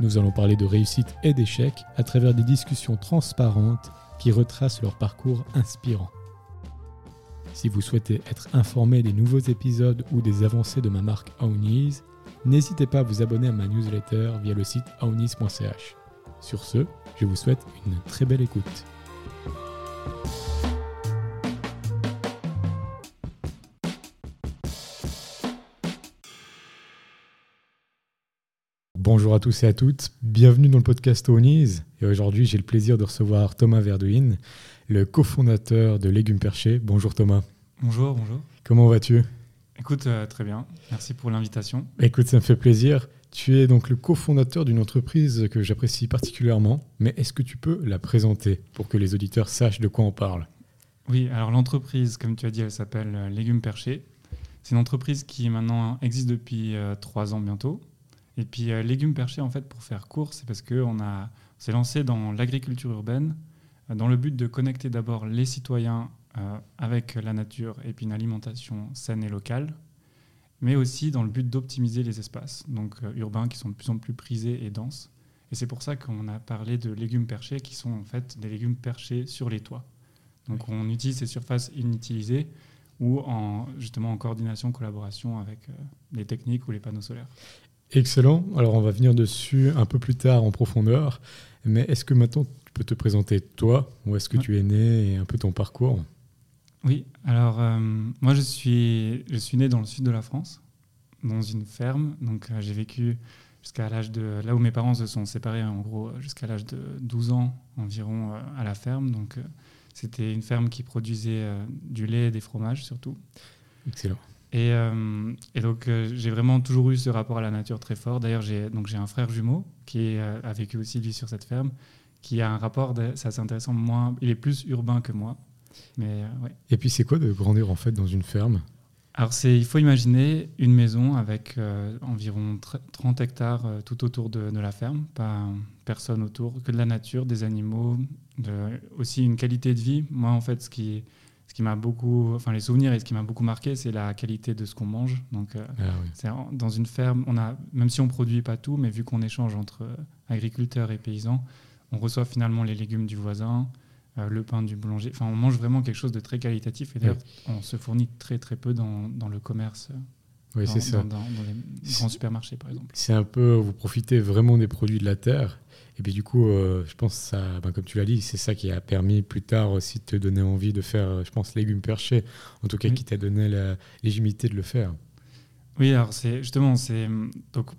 Nous allons parler de réussite et d'échec à travers des discussions transparentes qui retracent leur parcours inspirant. Si vous souhaitez être informé des nouveaux épisodes ou des avancées de ma marque Aounis, n'hésitez pas à vous abonner à ma newsletter via le site aounis.ch. Sur ce, je vous souhaite une très belle écoute. Bonjour à tous et à toutes, bienvenue dans le podcast Aounis. Et aujourd'hui, j'ai le plaisir de recevoir Thomas Verdouin, le cofondateur de Légumes Perchés. Bonjour Thomas. Bonjour, bonjour. Comment vas-tu? Écoute, euh, très bien. Merci pour l'invitation. Écoute, ça me fait plaisir. Tu es donc le cofondateur d'une entreprise que j'apprécie particulièrement, mais est-ce que tu peux la présenter pour que les auditeurs sachent de quoi on parle? Oui, alors l'entreprise, comme tu as dit, elle s'appelle euh, Légumes Perchés. C'est une entreprise qui maintenant existe depuis euh, trois ans bientôt. Et puis euh, Légumes Perchés, en fait, pour faire court, c'est parce qu'on on s'est lancé dans l'agriculture urbaine euh, dans le but de connecter d'abord les citoyens euh, avec la nature et puis une alimentation saine et locale, mais aussi dans le but d'optimiser les espaces donc euh, urbains qui sont de plus en plus prisés et denses. Et c'est pour ça qu'on a parlé de légumes perchés qui sont en fait des légumes perchés sur les toits. Donc on utilise ces surfaces inutilisées ou en, justement en coordination, collaboration avec euh, les techniques ou les panneaux solaires. Excellent. Alors on va venir dessus un peu plus tard en profondeur, mais est-ce que maintenant tu peux te présenter toi, où est-ce que Ouais. tu es né et un peu ton parcours? Oui, alors euh, moi je suis, je suis né dans le sud de la France, dans une ferme. Donc euh, j'ai vécu jusqu'à l'âge de. Là où mes parents se sont séparés, en gros, jusqu'à l'âge de 12 ans environ euh, à la ferme. Donc c'était une ferme qui produisait du lait et des fromages surtout. Excellent. Et, euh, et donc euh, j'ai vraiment toujours eu ce rapport à la nature très fort. D'ailleurs j'ai un frère jumeau qui euh, a vécu aussi lui sur cette ferme, qui a un rapport, de- c'est assez intéressant. Moi, il est plus urbain que moi, mais ouais. Et puis c'est quoi de grandir en fait dans une ferme? Alors, c'est, il faut imaginer une maison avec euh, environ tr- 30 hectares euh, tout autour de, de la ferme, pas personne autour, que de la nature, des animaux, de- aussi une qualité de vie. Moi, en fait, ce qui, ce qui m'a beaucoup, enfin, les souvenirs et ce qui m'a beaucoup marqué, c'est la qualité de ce qu'on mange. Donc, euh, Ah oui. c'est en- dans une ferme, on a, même si on produit pas tout, mais vu qu'on échange entre euh, agriculteurs et paysans, on reçoit finalement les légumes du voisin, euh, le pain du boulanger. Enfin, on mange vraiment quelque chose de très qualitatif. Et d'ailleurs, on se fournit très très peu dans, dans le commerce, Oui, dans, c'est ça. dans- dans les grands supermarchés par exemple. C'est un peu, vous profitez vraiment des produits de la terre. Et puis du coup, euh, je pense que ça, ben, comme tu l'as dit, c'est ça qui a permis plus tard aussi de te donner envie de faire, euh, je pense, légumes perchés. En tout cas, Oui. qui t'a donné la légitimité de le faire. Oui, alors c'est justement, c'est donc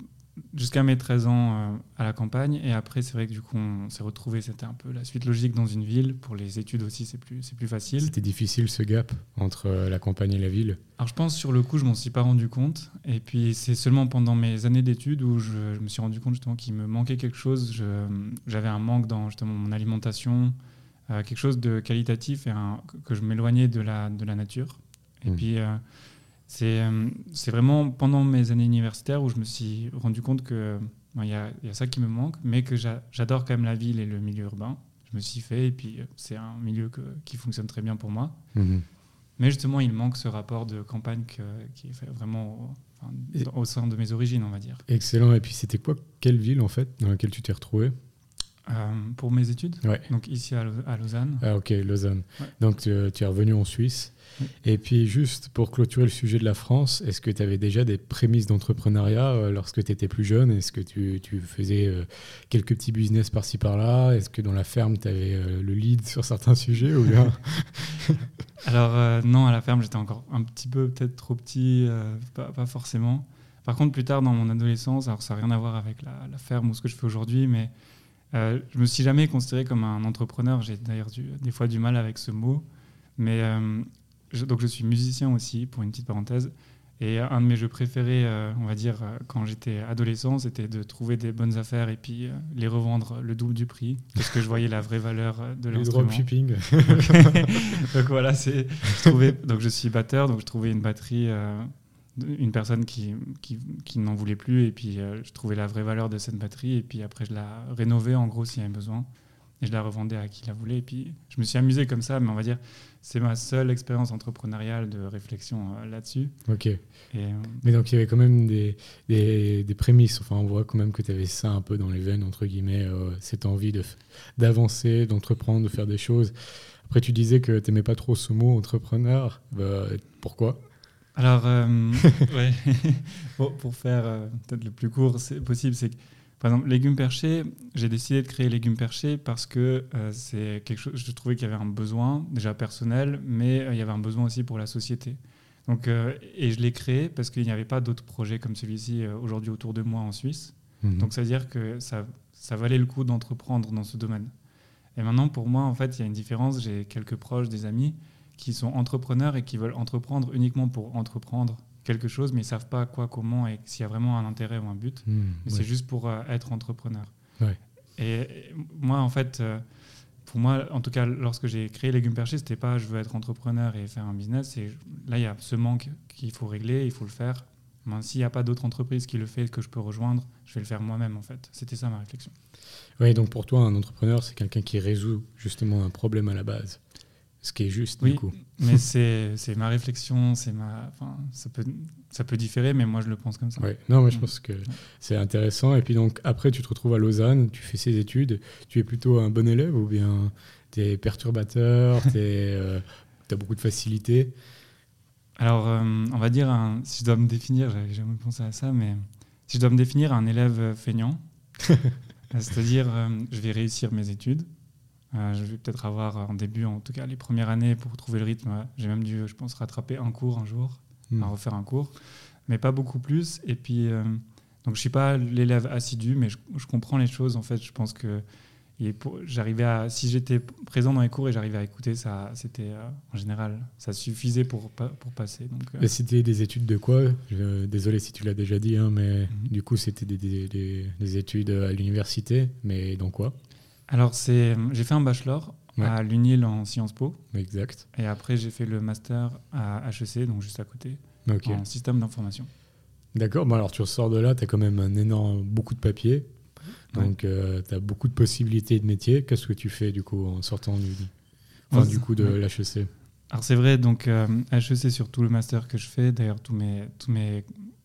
jusqu'à mes 13 ans euh, à la campagne. Et après, c'est vrai que du coup, on s'est retrouvé, c'était un peu la suite logique dans une ville. Pour les études aussi, c'est plus, c'est plus facile. C'était difficile ce gap entre euh, la campagne et la ville? Alors je pense sur le coup, je m'en suis pas rendu compte. Et puis c'est seulement pendant mes années d'études où je, je me suis rendu compte justement qu'il me manquait quelque chose. J'avais un manque dans justement mon alimentation, euh, quelque chose de qualitatif et un- que- je m'éloignais de la, de la nature. Et Mhm. puis c'est euh, c'est vraiment pendant mes années universitaires où je me suis rendu compte que bon, il y, a, il y a ça qui me manque, mais que j'a- j'adore quand même la ville et le milieu urbain. Je me suis fait et puis euh, c'est un milieu que- qui fonctionne très bien pour moi. Mhm. Mais justement, il manque ce rapport de campagne que- qui est fait vraiment au, enfin, au sein de mes origines, on va dire. Excellent. Et puis c'était quoi, quelle ville en fait dans laquelle tu t'es retrouvé? Euh, pour mes études, Ouais. donc ici à, Lau- à Lausanne. Ah ok, Lausanne. Ouais. Donc tu, tu es revenu en Suisse. Oui. Et puis juste pour clôturer le sujet de la France, est-ce que tu avais déjà des prémices d'entrepreneuriat euh, lorsque tu étais plus jeune? Est-ce que tu, tu faisais euh, quelques petits business par-ci par-là? Est-ce que dans la ferme, tu avais le lead sur certains sujets ou bien? Alors non, à la ferme, j'étais encore un petit peu peut-être trop petit, pas, pas forcément. Par contre, plus tard dans mon adolescence, alors ça n'a rien à voir avec la, la ferme ou ce que je fais aujourd'hui, mais euh, je me suis jamais considéré comme un entrepreneur. J'ai d'ailleurs des fois du mal avec ce mot, mais euh, je- donc je suis musicien aussi, pour une petite parenthèse. Et un de mes jeux préférés, euh, on va dire, euh, quand j'étais adolescent, c'était de trouver des bonnes affaires et puis les revendre le double du prix, parce que je voyais la vraie valeur de Le l'instrument. dropshipping. donc voilà, c'est, donc je suis batteur, donc je trouvais une batterie, une personne qui, qui, qui n'en voulait plus, et puis euh, je trouvais la vraie valeur de cette batterie, et puis après je la rénovais en gros s'il y avait besoin, et je la revendais à qui la voulait, et puis je me suis amusé comme ça, mais on va dire, c'est ma seule expérience entrepreneuriale de réflexion euh, là-dessus. ok. Et, euh, Mais donc il y avait quand même des, des, des prémices. Enfin, on voit quand même que tu avais ça un peu dans les veines, entre guillemets, cette envie de d'avancer, d'entreprendre, de faire des choses. Après, tu disais que tu n'aimais pas trop ce mot entrepreneur. Bah, pourquoi? Alors, euh, ouais. pour, pour faire euh, peut-être le plus court possible, c'est que, par exemple, légumes perchés, j'ai décidé de créer légumes perchés parce que euh, c'est quelque chose, je trouvais qu'il y avait un besoin, déjà personnel, mais il y avait un besoin aussi pour la société. Donc, et je l'ai créé parce qu'il n'y avait pas d'autres projets comme celui-ci aujourd'hui autour de moi en Suisse. Mhm. Donc, ça veut dire que ça, ça valait le coup d'entreprendre dans ce domaine. Et maintenant, pour moi, en fait, il y a une différence. J'ai quelques proches, des amis, qui sont entrepreneurs et qui veulent entreprendre uniquement pour entreprendre quelque chose, mais ils savent pas quoi, comment et s'il y a vraiment un intérêt ou un but. Mais ouais. c'est juste pour euh, être entrepreneur. Ouais. Et, et moi, en fait, euh, pour moi, en tout cas, lorsque j'ai créé Légumes Perchés, c'était pas je veux être entrepreneur et faire un business. C'est là, il y a ce manque qu'il faut régler, il faut le faire. Mais S'il n'y a pas d'autre entreprise qui le fait, que je peux rejoindre, je vais le faire moi-même, en fait. C'était ça ma réflexion. Ouais, donc pour toi, un entrepreneur, c'est quelqu'un qui résout justement un problème à la base. Ce qui est juste, Oui, du coup. mais c'est ma réflexion, c'est ma, enfin, ça peut, ça peut différer, mais moi je le pense comme ça. Ouais. Non, mais je pense que c'est intéressant. Et puis donc, après, tu te retrouves à Lausanne, tu fais ces études. Tu es plutôt un bon élève ou bien tu es perturbateur, tu as beaucoup de facilité? Alors, euh, on va dire, un- si je dois me définir, j'avais jamais pensé à ça, mais si je dois me définir un élève euh, feignant, euh, c'est-à-dire, euh, je vais réussir mes études. Euh, je vais peut-être avoir en début, en tout cas les premières années, pour trouver le rythme. J'ai même dû, je pense, rattraper un cours un jour. Mm. à refaire un cours, mais pas beaucoup plus. Et puis, euh, donc je suis pas l'élève assidu, mais je, je comprends les choses. En fait, je pense que j'arrivais à, si j'étais présent dans les cours et j'arrivais à écouter, ça, c'était euh, en général, ça suffisait pour pour passer. Donc, euh, C'était des études de quoi? Je- Désolé si tu l'as déjà dit, hein, mais Mhm. du coup, c'était des, des- des- des études à l'université, mais dans quoi? Alors c'est, j'ai fait un bachelor Ouais. à l'UNIL en Sciences Po, Exact. et après j'ai fait le master à HEC, donc juste à côté, en système d'information. D'accord. Bon, alors tu ressors de là, tu as quand même un énorme, beaucoup de papiers. Ouais. Donc, tu as beaucoup de possibilités de métiers. Qu'est-ce que tu fais du coup en sortant du, enfin, du coup de ouais. l'HEC Alors c'est vrai, donc euh, HEC sur tout le master que je fais, d'ailleurs tous mes, tous mes,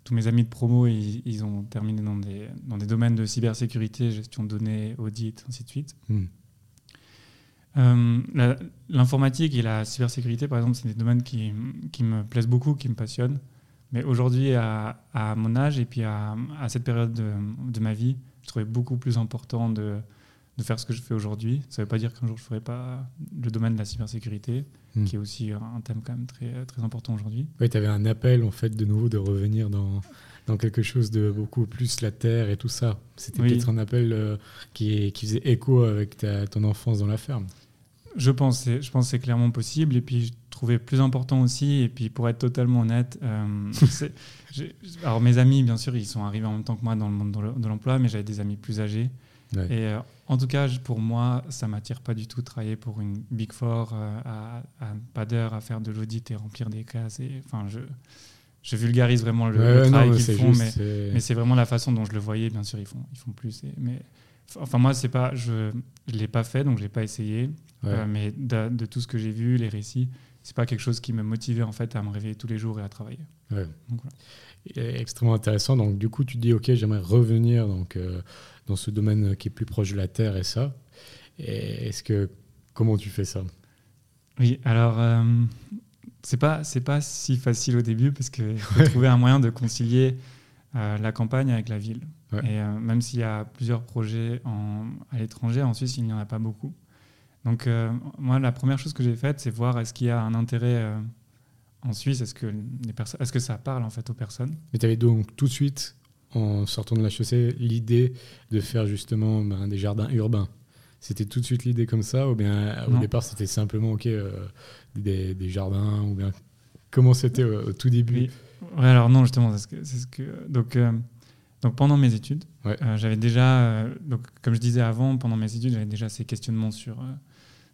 tous mes amis de promo, ils, ils ont terminé dans des, dans des domaines de cybersécurité, gestion de données, audit, ainsi de suite. Hmm. Euh, L'informatique et la cybersécurité, par exemple, c'est des domaines qui, qui me plaisent beaucoup, qui me passionnent. Mais aujourd'hui, à, à mon âge et puis à, à cette période de, de ma vie, je trouvais beaucoup plus important de, de faire ce que je fais aujourd'hui. Ça ne veut pas dire qu'un jour je ne ferai pas le domaine de la cybersécurité, Hmm. qui est aussi un thème quand même très, très important aujourd'hui. Ouais, tu avais un appel en fait de nouveau de revenir dans, dans quelque chose de beaucoup plus la terre et tout ça. C'était Oui. peut-être un appel euh, qui, qui faisait écho avec ta, ton enfance dans la ferme. Je pense, je pense que c'est clairement possible. Et puis, je trouvais plus important aussi, et puis pour être totalement honnête, euh, alors mes amis, bien sûr, ils sont arrivés en même temps que moi dans le monde de l'emploi, mais j'avais des amis plus âgés. Ouais. Et euh, en tout cas, pour moi, ça m'attire pas du tout de travailler pour une Big Four euh, à, à pas d'heure à faire de l'audit et remplir des cases. Et, enfin, je, je vulgarise vraiment le, Ouais, le ouais, travail qu'ils font, juste, mais, c'est- mais c'est vraiment la façon dont je le voyais. Bien sûr, ils font, ils font plus. et- mais enfin, moi, c'est pas, je, je l'ai pas fait, donc je l'ai pas essayé. ouais. Euh, mais de, de tout ce que j'ai vu, les récits, c'est pas quelque chose qui me motivait en fait à me réveiller tous les jours et à travailler. Ouais. Donc, voilà. Et extrêmement intéressant. Donc, du coup, tu dis, OK, j'aimerais revenir donc, euh, dans ce domaine qui est plus proche de la Terre et ça. Et est-ce que, comment tu fais ça? Oui, alors euh, c'est pas c'est pas si facile au début parce qu'il faut trouver un moyen de concilier euh, la campagne avec la ville. Ouais. Et euh, même s'il y a plusieurs projets en, à l'étranger, en Suisse, il n'y en a pas beaucoup. Donc euh, moi, la première chose que j'ai faite, c'est voir est-ce qu'il y a un intérêt en Suisse, est-ce que les personnes, est-ce que ça parle en fait aux personnes? Mais tu avais donc tout de suite, en sortant de la chaussée, l'idée de faire justement ben, des jardins urbains. C'était tout de suite l'idée comme ça ou bien au Non. départ c'était simplement OK, euh, des, des jardins ou bien comment c'était au tout début? Oui. Ouais, alors non, justement, c'est ce que, ce que donc euh, donc pendant mes études, Ouais. euh, j'avais déjà donc comme je disais avant, pendant mes études, j'avais déjà ces questionnements sur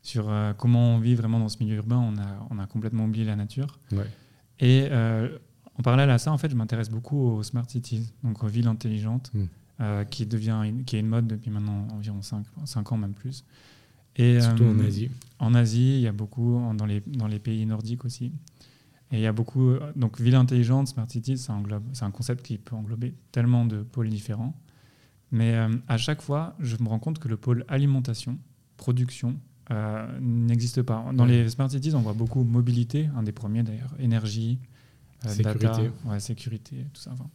sur comment on vit vraiment dans ce milieu urbain. On a on a complètement oublié la nature. Ouais. Et euh, en parallèle à ça, en fait, je m'intéresse beaucoup aux smart cities, donc aux villes intelligentes, Mm. euh, qui devient une, qui est une mode depuis maintenant environ 5, ans même plus. Et Surtout euh, en Asie. en Asie, il y a beaucoup, en- dans les, dans les pays nordiques aussi. Et il y a beaucoup. euh, Donc, ville intelligente, smart cities, ça englobe- c'est un concept qui peut englober tellement de pôles différents. Mais euh, à chaque fois, je me rends compte que le pôle alimentation, production, euh, n'existe pas. Dans Ouais. les smart cities, on voit beaucoup mobilité, un des premiers d'ailleurs, énergie, euh, Sécurité. data, ouais, sécurité, tout ça. enfin.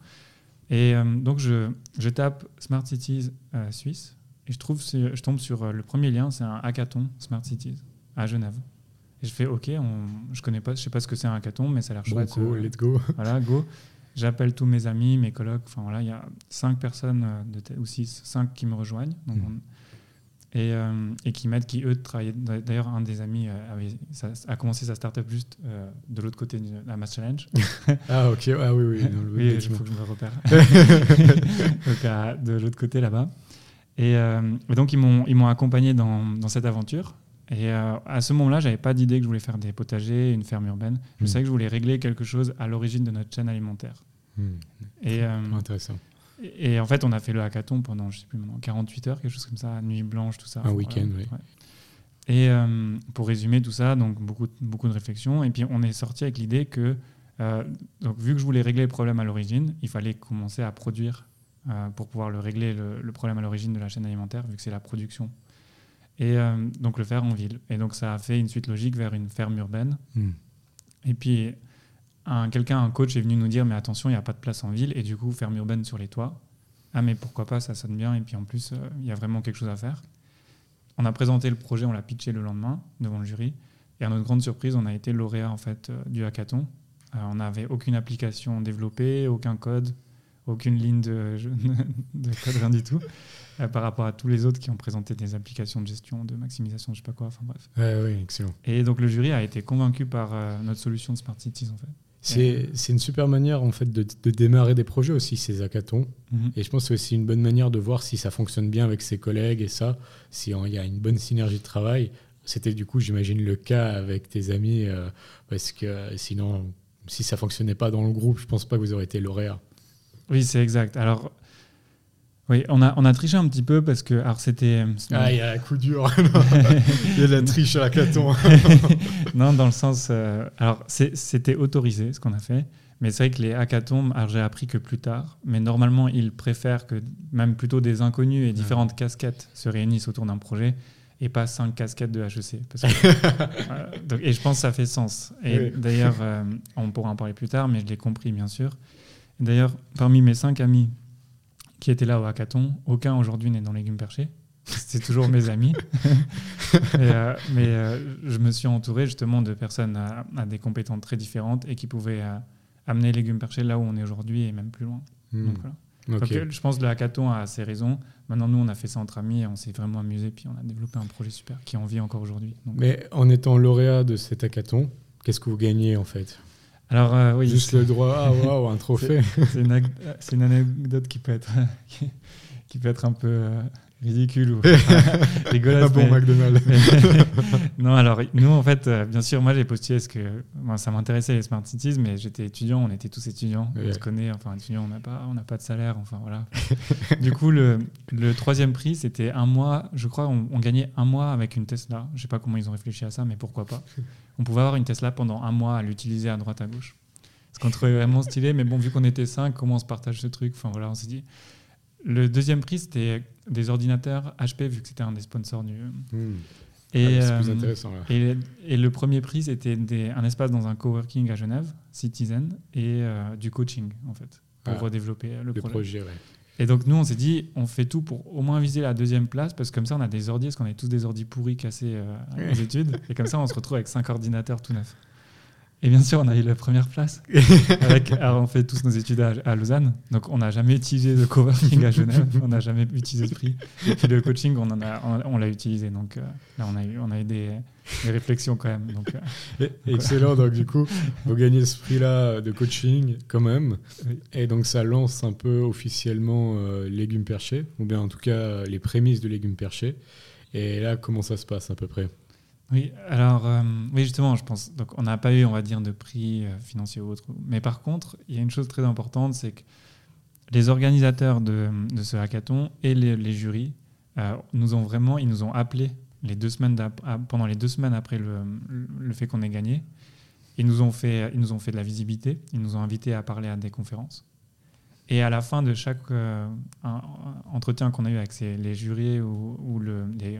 Et euh, donc, je, je tape smart cities euh, suisse et je, trouve, je tombe sur euh, le premier lien, c'est un hackathon Smart Cities à Genève. Et je fais OK, on, je connais pas, je sais pas ce que c'est un hackathon, mais ça a l'air Bon, chouette. go, euh, let's go. voilà, go. J'appelle tous mes amis, mes colocs. Enfin voilà, il y a cinq personnes euh, de ou six, cinq qui me rejoignent. Donc, Mhm. Et, euh, et qui m'aident, qui eux travaillent. D'ailleurs, un des amis euh, avait- ça- a commencé sa startup juste euh, de l'autre côté de la Mass Challenge. Ah, ok. Ah, oui, oui. Dans le Oui, il faut que je me repère. donc, à- de l'autre côté là-bas. Et, euh, et donc, ils m'ont accompagné dans, dans cette aventure. Et euh, à ce moment-là, j'avais pas d'idée que je voulais faire des potagers, une ferme urbaine. Je Hmm. savais que je voulais régler quelque chose à l'origine de notre chaîne alimentaire. Hmm. Et, euh, Intéressant. Et, et en fait, on a fait le hackathon pendant, je sais plus maintenant, 48 heures, quelque chose comme ça, nuit blanche, tout ça. Un week-end, oui. Et euh, pour résumer tout ça, donc beaucoup, beaucoup de réflexions. Et puis on est sorti avec l'idée que, euh, donc, vu que je voulais régler le problème à l'origine, il fallait commencer à produire euh, pour pouvoir le régler, le, le problème à l'origine de la chaîne alimentaire, vu que c'est la production. Et donc le faire en ville. Et donc ça a fait une suite logique vers une ferme urbaine. Hmm. Et puis, un, quelqu'un, un coach est venu nous dire, mais attention, il n'y a pas de place en ville, et du coup, ferme urbaine sur les toits. Ah, mais pourquoi pas, ça sonne bien, et puis en plus, euh, il y a vraiment quelque chose à faire. On a présenté le projet, on l'a pitché le lendemain devant le jury, et à notre grande surprise, on a été lauréat en fait euh, du hackathon. Euh, on n'avait aucune application développée, aucun code, aucune ligne de, de code, rien du tout, euh, par rapport à tous les autres qui ont présenté des applications de gestion, de maximisation, je sais pas quoi, enfin bref. Ouais, ouais, excellent. Et donc le jury a été convaincu par euh, notre solution de Smart Cities en fait. C'est une super manière en fait de, de démarrer des projets aussi, ces hackathons. Et je pense que c'est aussi une bonne manière de voir si ça fonctionne bien avec ses collègues et ça, si il y a une bonne synergie de travail. C'était du coup, j'imagine, le cas avec tes amis, euh, parce que euh, sinon, si ça fonctionnait pas dans le groupe, je pense pas que vous auriez été lauréat. Oui, c'est exact. Alors, oui, on a, on a triché un petit peu parce que, alors c'était. Ah, il y a un coup dur. il y a de la triche à hackathon. non, dans le sens. euh, alors, c'était autorisé ce qu'on a fait, mais c'est vrai que les hackathons, alors j'ai appris que plus tard, mais normalement, ils préfèrent que même plutôt des inconnus et différentes casquettes se réunissent autour d'un projet et pas cinq casquettes de HEC. Parce que, euh, donc- et je pense que ça fait sens. Et Oui. d'ailleurs, euh, on pourra en parler plus tard, mais je l'ai compris, bien sûr. D'ailleurs, parmi mes cinq amis qui étaient là au hackathon, aucun aujourd'hui n'est dans légumes perchés. C'est toujours mes amis. Et, euh, mais euh, je me suis entouré justement de personnes à, à des compétences très différentes et qui pouvaient euh, amener légumes perchés là où on est aujourd'hui et même plus loin. Hmm, Donc, voilà. ok. Donc, je pense que le hackathon a ses raisons. Maintenant, nous, on a fait ça entre amis et on s'est vraiment amusé. Puis on a développé un projet super qui en vit encore aujourd'hui. Mais en étant lauréat de cet hackathon, qu'est-ce que vous gagnez en fait? Alors, euh, oui, Juste le droit, ah waouh, un trophée. c'est une, anecdote qui peut être, qui peut être un peu euh, ridicule ou rigolote. Bon McDonald's. non, alors nous, en fait, euh, bien sûr, moi j'ai postulé parce que moi, ça m'intéressait les Smart Cities, mais j'étais étudiant, on était tous étudiants, on se connaît, enfin étudiant, on n'a pas, on n'a pas de salaire, enfin voilà. du coup, le, le troisième prix, c'était un mois, je crois, on, on gagnait un mois avec une Tesla. Je sais pas comment ils ont réfléchi à ça, mais pourquoi pas. On pouvait avoir une Tesla pendant un mois à l'utiliser à droite à gauche. Ce qu'on trouvait vraiment stylé, mais bon, vu qu'on était cinq, comment on se partage ce truc? Enfin voilà, on s'est dit. Le deuxième prix, c'était des ordinateurs HP, vu que c'était un des sponsors du. Hmm. Et, Ah, c'est plus euh, intéressant là. et, et le premier prix, c'était des- un espace dans un coworking à Genève, Citizen, et euh, du coaching, en fait, pour Ah, redévelopper le, Le projet. projet, ouais. Et donc, nous, on s'est dit, on fait tout pour au moins viser la deuxième place, parce que comme ça, on a des ordi, parce qu'on est tous des ordi pourris cassés euh, aux études, et comme ça, on se retrouve avec cinq ordinateurs tout neufs. Et bien sûr, on a eu la première place. Avec, alors on fait tous nos études à, à Lausanne, donc on n'a jamais utilisé de coworking à Genève, on n'a jamais utilisé ce prix. Et puis le coaching, on en a, on, on l'a utilisé, donc euh, là on a eu, on a eu des, des réflexions quand même. Donc, euh, Excellent, donc du coup, vous gagnez ce prix-là de coaching quand même. Oui. Et donc ça lance un peu officiellement euh, Légumes Perchés, ou bien en tout cas les prémices de Légumes Perchés. Et là, comment ça se passe à peu près? Oui, alors, euh, oui, justement, je pense. Donc, on n'a pas eu, on va dire, de prix euh, financier ou autre. Mais par contre, il y a une chose très importante, c'est que les organisateurs de, ce hackathon et les, jurys euh, nous ont vraiment, ils nous ont appelés les deux semaines à- pendant les deux semaines après le, fait qu'on ait gagné. Ils nous ont fait, ils nous ont fait de la visibilité. Ils nous ont invités à parler à des conférences. Et à la fin de chaque euh, entretien qu'on a eu avec les jurys ou, ou le- les,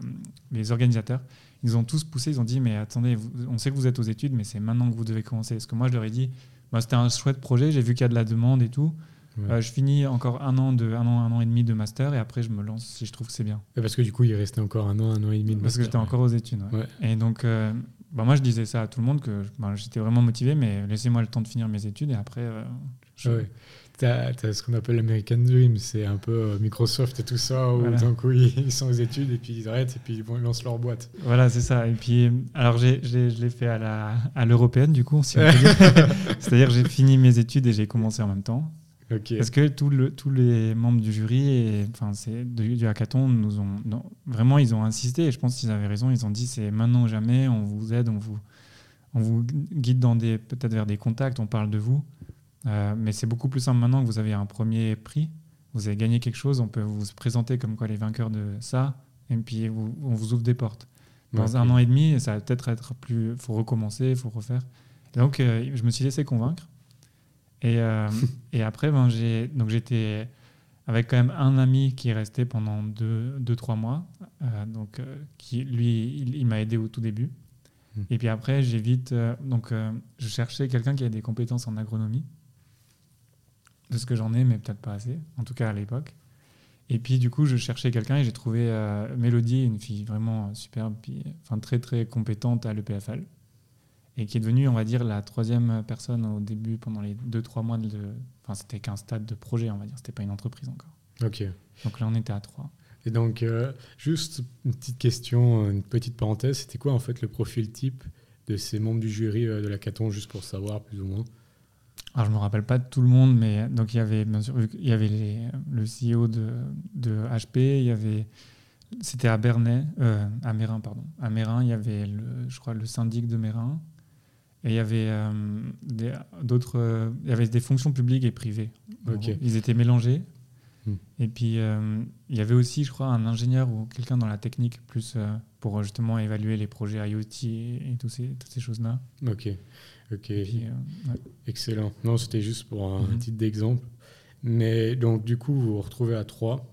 les organisateurs, ils ont tous poussé, ils ont dit mais attendez, vous- on sait que vous êtes aux études, mais c'est maintenant que vous devez commencer. Parce que moi je leur ai dit, bah, c'était un chouette projet, j'ai vu qu'il y a de la demande et tout. Ouais. Euh, je finis encore un an, de, un, an, un an et demi de master et après je me lance si je trouve que c'est bien. Et Parce que du coup, il restait encore un an, un an et demi de Parce que master. j'étais encore aux études. Ouais. Et donc euh, bah, moi je disais ça à tout le monde, que bah, j'étais vraiment motivé, mais laissez-moi le temps de finir mes études et après... euh, je- T'as as ce qu'on appelle l'American Dream, c'est un peu euh, Microsoft et tout ça, où Voilà. d'un coup ils sont aux études et puis ils arrêtent et puis ils vont ils lancent leur boîte. Voilà, c'est ça. Et puis, alors je l'ai fait à, la, à l'européenne, du coup, si. C'est-à-dire j'ai fini mes études et j'ai commencé en même temps. Ok. Parce que tout le- tous les membres du jury, et, enfin, c'est, du, du hackathon, nous ont, non, vraiment, ils ont insisté. Et je pense qu'ils avaient raison. Ils ont dit c'est maintenant ou jamais, on vous aide, on vous, on vous guide dans des, peut-être vers des contacts, on parle de vous. Euh, mais c'est beaucoup plus simple maintenant que vous avez un premier prix. Vous avez gagné quelque chose, on peut vous présenter comme quoi les vainqueurs de ça. Et puis vous- on vous ouvre des portes. Dans Ouais, un an et demi, ça va peut-être être plus. faut recommencer, il faut refaire. Et donc, euh, je me suis laissé convaincre. Et, euh, et après, ben, j'étais avec quand même un ami qui est resté pendant deux, deux trois mois. donc, qui, lui, il, il m'a aidé au tout début. Hmm. Et puis après, j'ai vite. donc, je cherchais quelqu'un qui a des compétences en agronomie. De ce que j'en ai, mais peut-être pas assez. En tout cas, à l'époque. Et puis, du coup, je cherchais quelqu'un et j'ai trouvé euh, Mélodie, une fille vraiment superbe, puis, enfin, très, très compétente à l'EPFL. Et qui est devenue, on va dire, la troisième personne au début, pendant les deux, trois mois de. Enfin, c'était qu'un stade de projet, on va dire. C'était pas une entreprise encore. Ok. Donc là, on était à trois. Et donc, euh, juste une petite question, une petite parenthèse, c'était quoi en fait le profil type de ces membres du jury euh, de la Caton, juste pour savoir plus ou moins? Alors, je me rappelle pas de tout le monde, mais donc il y avait, bien sûr, il y avait les- le CEO de, de HP, il y avait. C'était à Bernay, euh, à Mérin, pardon. À Mérin, il y avait, le, je crois, le syndic de Mérin. Et il y avait euh, des- d'autres. euh, il y avait des fonctions publiques et privées. Ils étaient mélangés. Hmm. Et puis, il y avait aussi, je crois, un ingénieur ou quelqu'un dans la technique, plus pour justement évaluer les projets IoT et, et tous ces, toutes ces choses-là. Ok. Ok. Et puis, euh, ouais. Excellent. Non, c'était juste pour un Mhm. titre d'exemple. Mais donc, du coup, vous vous retrouvez à trois,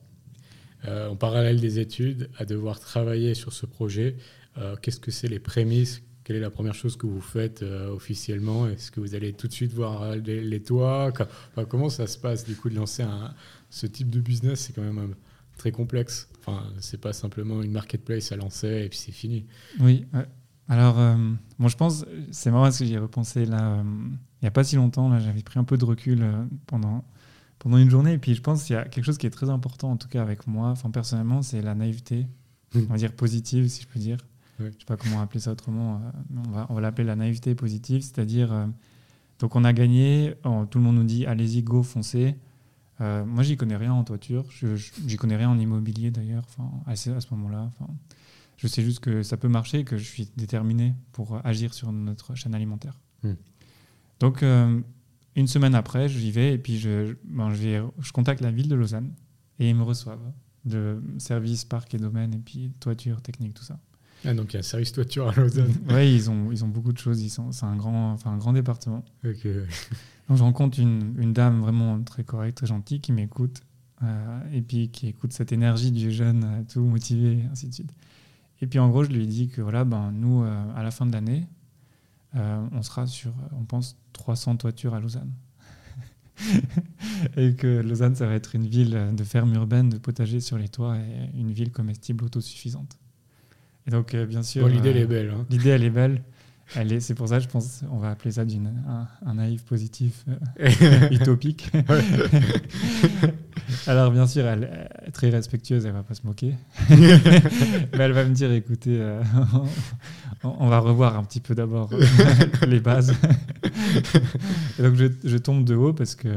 euh, en parallèle des études, à devoir travailler sur ce projet. Euh, Qu'est-ce que c'est les prémices? Quelle est la première chose que vous faites euh, officiellement? Est-ce que vous allez tout de suite voir les, les toits? Enfin, Comment ça se passe, du coup, de lancer un- ce type de business? C'est quand même très complexe. Enfin, c'est pas simplement une marketplace à lancer et puis c'est fini. Oui. Alors, euh, bon, je pense, c'est marrant parce que j'y ai repensé là, euh, il n'y a pas si longtemps. Là, j'avais pris un peu de recul euh, pendant, pendant une journée. Et puis, je pense qu'il y a quelque chose qui est très important, en tout cas avec moi, enfin, personnellement, c'est la naïveté, Mm. on va dire positive, si je peux dire. Je sais pas comment appeler ça autrement. mais on va, on va l'appeler la naïveté positive, c'est-à-dire, donc on a gagné, tout le monde nous dit, allez-y, go, foncez. Moi, j'y connais rien en toiture, j'y connais rien en immobilier d'ailleurs, à ce, à ce moment-là. Enfin, je sais juste que ça peut marcher, que je suis déterminé pour agir sur notre chaîne alimentaire. Hmm. Donc, euh, une semaine après, j'y vais et puis je, ben, je, vais, je contacte la ville de Lausanne et ils me reçoivent de services, parcs et domaines et puis toiture, technique, tout ça. Ah, donc, il y a un service toiture à Lausanne. Oui, ils ont, ils ont beaucoup de choses. C'est un grand, enfin, un grand département. Ok. Donc, je rencontre une, une dame vraiment très correcte, très gentille, qui m'écoute, euh, et puis qui écoute cette énergie du jeune, euh, tout motivé, et ainsi de suite. Et puis en gros, je lui dis que voilà, ben, nous, euh, à la fin de l'année, euh, on sera sur, on pense, 300 toitures à Lausanne. et que Lausanne, ça va être une ville de ferme urbaine, de potager sur les toits, et une ville comestible autosuffisante. Et donc, euh, bien sûr. Bon, l'idée, elle est belle. hein. L'idée, elle est belle. Est, c'est pour ça, je pense, on va appeler ça d'une, un, naïf positif euh, utopique. Alors, bien sûr, elle est très respectueuse, elle va pas se moquer. Mais elle va me dire, écoutez, euh, on, va revoir un petit peu d'abord les bases. Et donc, je, je, tombe de haut parce que,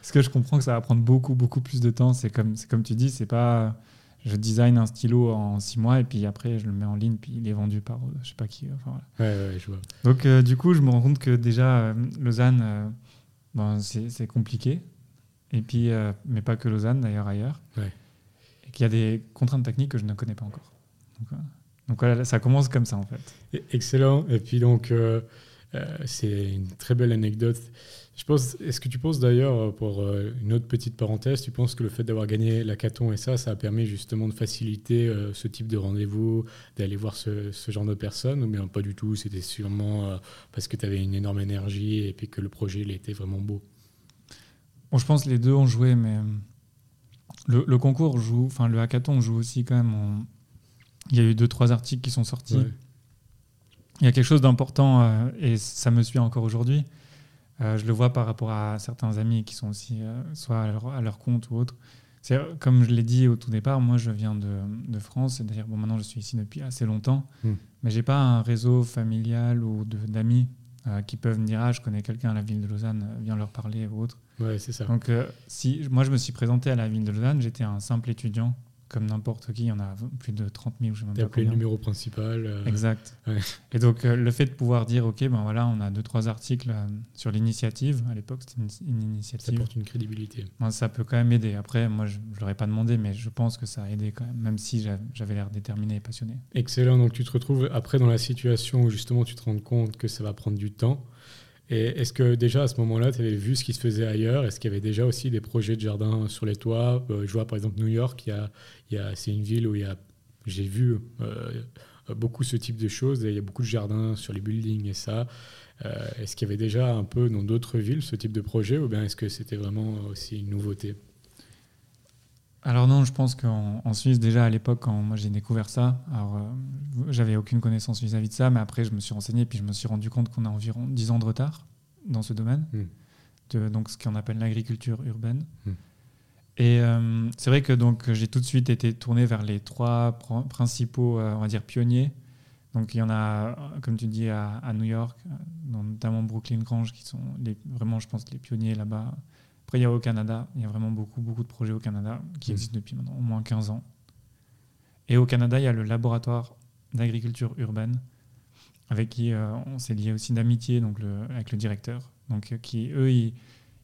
parce que je comprends que ça va prendre beaucoup, beaucoup plus de temps. C'est comme, c'est comme tu dis, c'est pas je design un stylo en six mois et puis après je le mets en ligne puis il est vendu par euh, je sais pas qui. Enfin, ouais, ouais, je vois. Donc euh, du coup je me rends compte que déjà euh, Lausanne bon, c'est compliqué et puis mais pas que Lausanne d'ailleurs ailleurs ouais. et qu'il y a des contraintes techniques que je ne connais pas encore. Donc, donc voilà ça commence comme ça en fait. Excellent et puis donc c'est une très belle anecdote. Je pense, est-ce que tu penses d'ailleurs, euh, pour euh, une autre petite parenthèse, tu penses que le fait d'avoir gagné la Caton et ça, ça a permis justement de faciliter euh, ce type de rendez-vous, d'aller voir ce, genre de personnes, ou bien pas du tout, c'était sûrement parce que tu avais une énorme énergie et puis que le projet il était vraiment beau? Bon, Je pense que les deux ont joué, mais le, concours joue, enfin le hackathon joue aussi quand même. Il y a eu deux, trois articles qui sont sortis. Il y a quelque chose d'important et ça me suit encore aujourd'hui euh, je le vois par rapport à certains amis qui sont aussi euh, soit à leur, compte ou autre. C'est comme je l'ai dit au tout départ, moi je viens de, de France, c'est-à-dire bon maintenant je suis ici depuis assez longtemps, mais hmm. mais j'ai pas un réseau familial ou d'amis euh, qui peuvent me dire ah je connais quelqu'un à la ville de Lausanne, viens leur parler ou autre. Ouais c'est ça. Donc si moi je me suis présenté à la ville de Lausanne, j'étais un simple étudiant comme n'importe qui, il y en a plus de 30 000. Je sais appelé le numéro principal. Euh, exact. Et donc, euh, le fait de pouvoir dire, OK, ben voilà, on a deux, trois articles euh, sur l'initiative. À l'époque, c'était une, initiative. Ça porte une crédibilité. ça peut quand même aider. Après, moi, je ne l'aurais pas demandé, mais je pense que ça a aidé quand même, même si j'avais l'air déterminé et passionné. Excellent. Donc, tu te retrouves après dans la situation où justement tu te rends compte que ça va prendre du temps. Et est-ce que déjà à ce moment-là, tu avais vu ce qui se faisait ailleurs? Est-ce qu'il y avait déjà aussi des projets de jardin sur les toits? Euh, Je vois par exemple New York, il y a, c'est une ville où a, j'ai vu euh, beaucoup ce type de choses il y a beaucoup de jardins sur les buildings et ça. Euh, est-ce qu'il y avait déjà un peu dans d'autres villes ce type de projet ou bien est-ce que c'était vraiment aussi une nouveauté? Alors non, je pense qu'en Suisse, déjà à l'époque, quand moi j'ai découvert ça, alors euh, j'avais aucune connaissance vis-à-vis de ça, mais après je me suis renseigné, puis je me suis rendu compte qu'on a environ 10 ans de retard dans ce domaine, hmm. de, donc ce qu'on appelle l'agriculture urbaine. Hmm. Et euh, c'est vrai que donc j'ai tout de suite été tourné vers les trois principaux, euh, on va dire, pionniers. Donc il y en a, comme tu dis, à, à New York, notamment Brooklyn Grange, qui sont les, vraiment, je pense, les pionniers là-bas après, il y a au Canada, il y a vraiment beaucoup, beaucoup de projets au Canada qui mmh. existent depuis maintenant au moins 15 ans. Et au Canada, il y a le laboratoire d'agriculture urbaine, avec qui euh, on s'est lié aussi d'amitié donc avec le directeur. Donc, euh, qui, eux, ils,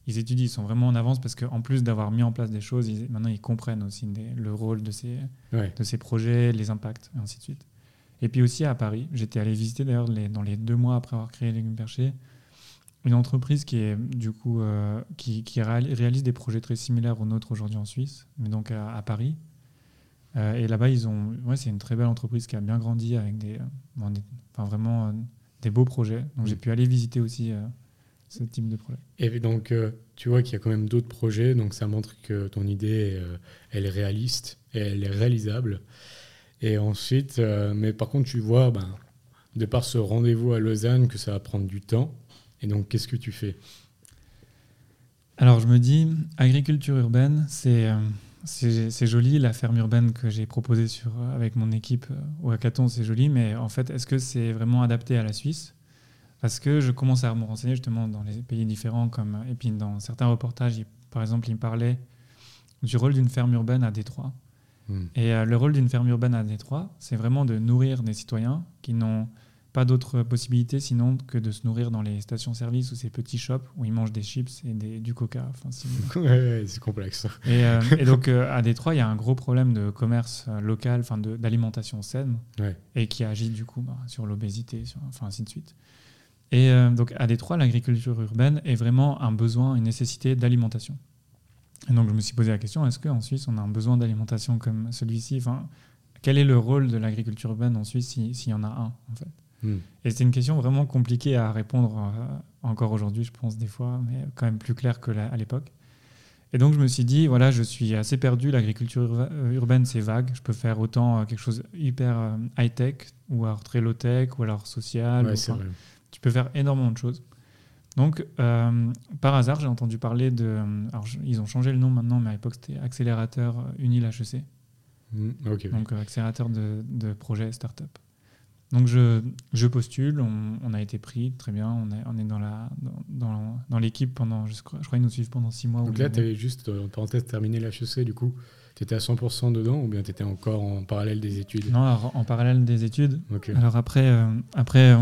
étudient, ils sont vraiment en avance parce qu'en plus d'avoir mis en place des choses, maintenant ils comprennent aussi le rôle de ces, de ces projets, les impacts, et ainsi de suite. Et puis aussi à Paris, j'étais allé visiter d'ailleurs dans les deux mois après avoir créé Légumes Perchés, une entreprise qui est du coup euh, qui, qui, réalise des projets très similaires aux nôtres aujourd'hui en Suisse, mais donc à, Paris. Euh, et là-bas, ils ont, ouais, c'est une très belle entreprise qui a bien grandi avec des, euh, enfin vraiment des beaux projets. Donc j'ai mm. pu aller visiter aussi ce type de projet. Et donc tu vois qu'il y a quand même d'autres projets, donc ça montre que ton idée elle est réaliste et elle est réalisable. Et ensuite, mais par contre, tu vois, ben, de par ce rendez-vous à Lausanne, que ça va prendre du temps. Et donc, qu'est-ce que tu fais? Alors, je me dis, agriculture urbaine, c'est euh, c'est joli, la ferme urbaine que j'ai proposée sur, euh, avec mon équipe euh, au hackathon, c'est joli, mais en fait, est-ce que c'est vraiment adapté à la Suisse? Parce que je commence à me renseigner justement dans les pays différents, comme, et puis dans certains reportages, par exemple, il me parlait du rôle d'une ferme urbaine à Détroit. Hmm. Et le rôle d'une ferme urbaine à Détroit, c'est vraiment de nourrir des citoyens qui n'ont pas d'autre possibilité sinon que de se nourrir dans les stations-service ou ces petits shops où ils mangent des chips et des, du coca. Enfin, c'est complexe. Et, euh, et donc euh, à Détroit, il y a un gros problème de commerce euh, local, enfin d'alimentation saine, et qui agit du coup bah, sur l'obésité, enfin ainsi de suite. Et donc à Détroit, l'agriculture urbaine est vraiment un besoin, une nécessité d'alimentation. Et donc je me suis posé la question est-ce qu'en Suisse on a un besoin d'alimentation comme celui-ci? Enfin, Quel est le rôle de l'agriculture urbaine en Suisse s'il y en a un en fait? Hmm. Et c'est une question vraiment compliquée à répondre euh, encore aujourd'hui, je pense, des fois, mais quand même plus claire que à l'époque. Et donc je me suis dit, voilà, je suis assez perdu, l'agriculture urba- urbaine c'est vague, je peux faire autant euh, quelque chose hyper euh, high-tech, ou alors très low-tech, ou alors social. Ouais, ou tu peux faire énormément de choses. Donc, euh, par hasard, j'ai entendu parler de. Alors, ils ont changé le nom maintenant, mais à l'époque, c'était Accélérateur euh, Unil HEC, Mm, ok. donc euh, accélérateur de, de projets start-up. Donc, je, je postule, on, on a été pris, très bien, on est, on est dans la- dans, dans, l'équipe pendant. Je crois, je crois qu'ils nous suivent pendant six mois. Donc là, tu avais juste, euh, en parenthèse, terminé l'HEC, du coup, tu étais à 100% dedans ou bien tu étais encore en parallèle des études? Non, alors, en parallèle des études. Alors, après, euh, après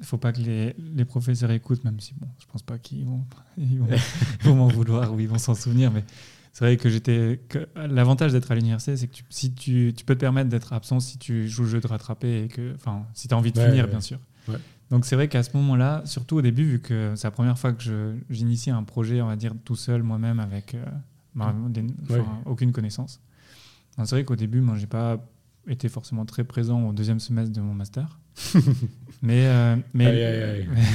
il faut pas que les, les professeurs écoutent, même si bon, je pense pas qu'ils vont, ils vont, ils vont m'en vouloir ou ils vont s'en souvenir, mais c'est vrai que j'étais. L'avantage d'être à l'université, c'est que tu, si tu, tu peux te permettre d'être absent si tu joues le jeu de rattraper et que, enfin, si tu as envie de Ouais, finir, ouais. bien sûr. Ouais. Donc c'est vrai qu'à ce moment-là, surtout au début, vu que c'est la première fois que j'initie un projet, on va dire tout seul moi-même avec euh, des- Ouais. aucune connaissance. C'est vrai qu'au début, moi, j'ai pas été forcément très présent au deuxième semestre de mon master. mais euh, mais Aïe, aïe,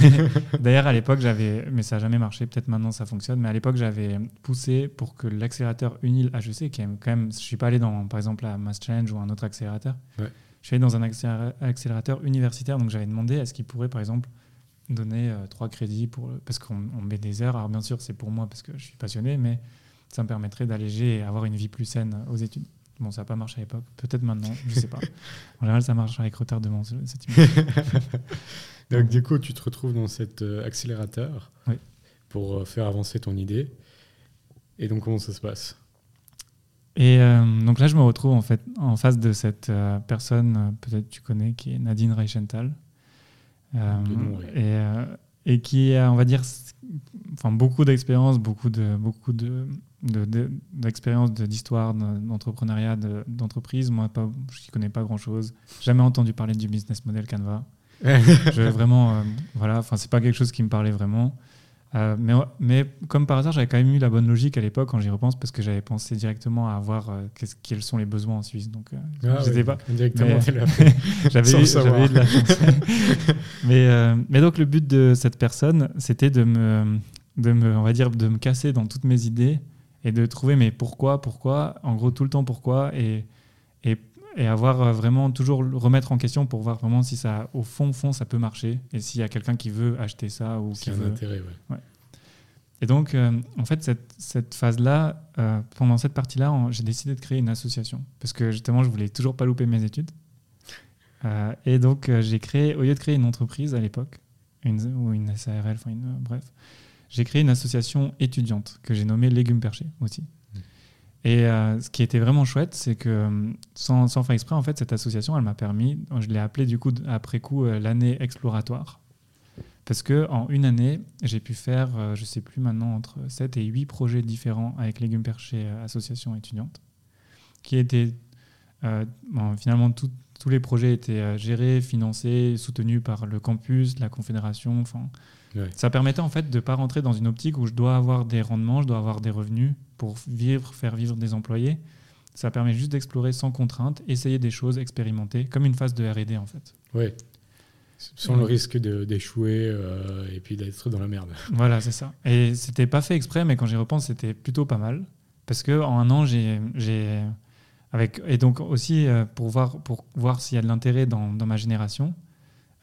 aïe. d'ailleurs à l'époque j'avais mais ça n'a jamais marché peut-être maintenant ça fonctionne mais à l'époque j'avais poussé pour que l'accélérateur Unil HEC qui est quand même je suis pas allé dans par exemple à Mass Change ou un autre accélérateur Ouais. je suis allé dans un accéléra- accélérateur universitaire donc j'avais demandé est-ce qu'il pourrait par exemple donner euh, trois crédits pour parce qu'on on met des heures alors bien sûr c'est pour moi parce que je suis passionné mais ça me permettrait d'alléger et avoir une vie plus saine aux études Bon, ça n'a pas marché à l'époque. Peut-être maintenant, je sais pas. En général, ça marche avec retardement, ce- cette image. Donc, du coup, tu te retrouves dans cet euh, accélérateur Oui. pour euh, faire avancer ton idée. Et donc, comment ça se passe? Et euh, donc là, je me retrouve en fait en face de cette euh, personne, peut-être tu connais, qui est Nadine Reichenthal. Euh, et, et qui a, on va dire, enfin, beaucoup d'expérience, beaucoup de beaucoup de de- de- d'expérience de, d'histoire, de- d'entrepreneuriat, de- d'entreprise. Moi, pas, je n'y connais pas grand-chose. Jamais entendu parler du business model Canva. je vraiment, euh, voilà, enfin, c'est pas quelque chose qui me parlait vraiment. Euh, mais, mais comme par hasard, j'avais quand même eu la bonne logique à l'époque quand j'y repense parce que j'avais pensé directement à voir euh, quels sont les besoins en Suisse. Donc, euh, Ah, je sais pas. Directement. J'avais eu, de la chance. mais, euh, mais donc le but de cette personne, c'était de me, de me, on va dire, de me casser dans toutes mes idées et de trouver mais pourquoi, pourquoi, en gros tout le temps pourquoi et, et, avoir euh, vraiment toujours le remettre en question pour voir vraiment si ça, au fond, fond, ça peut marcher et s'il y a quelqu'un qui veut acheter ça ou qui un veut. intérêt, ouais. Et donc, euh, en fait, cette, cette phase-là, euh, pendant cette partie-là, j'ai décidé de créer une association. Parce que justement, je voulais toujours pas louper mes études. Euh, et donc, j'ai créé, au lieu de créer une entreprise à l'époque, une, ou une SARL, enfin, bref, j'ai créé une association étudiante que j'ai nommée Légumes Perchés aussi. Et euh, ce qui était vraiment chouette, c'est que euh, sans, sans faire exprès, en fait, cette association, elle m'a permis, je l'ai appelée du coup, après coup, euh, l'année exploratoire. Parce que en une année, j'ai pu faire, je sais plus maintenant, entre 7 et 8 projets différents avec Légumes Perchés Association étudiante, qui étaient finalement tous les projets étaient gérés, financés, soutenus par le campus, la confédération. Enfin, Ouais. ça permettait en fait de pas rentrer dans une optique où je dois avoir des rendements, je dois avoir des revenus pour vivre, faire vivre des employés. Ça permet juste d'explorer sans contrainte, essayer des choses, expérimenter, comme une phase de R&D en fait. Ouais. Sans le risque d'échouer euh, et puis d'être dans la merde. Voilà, c'est ça. Et c'était pas fait exprès, mais quand j'y repense, c'était plutôt pas mal. Parce que en un an, j'ai. j'ai- Avec, et donc aussi, euh, pour voir, pour voir s'il y a de l'intérêt dans, dans ma génération,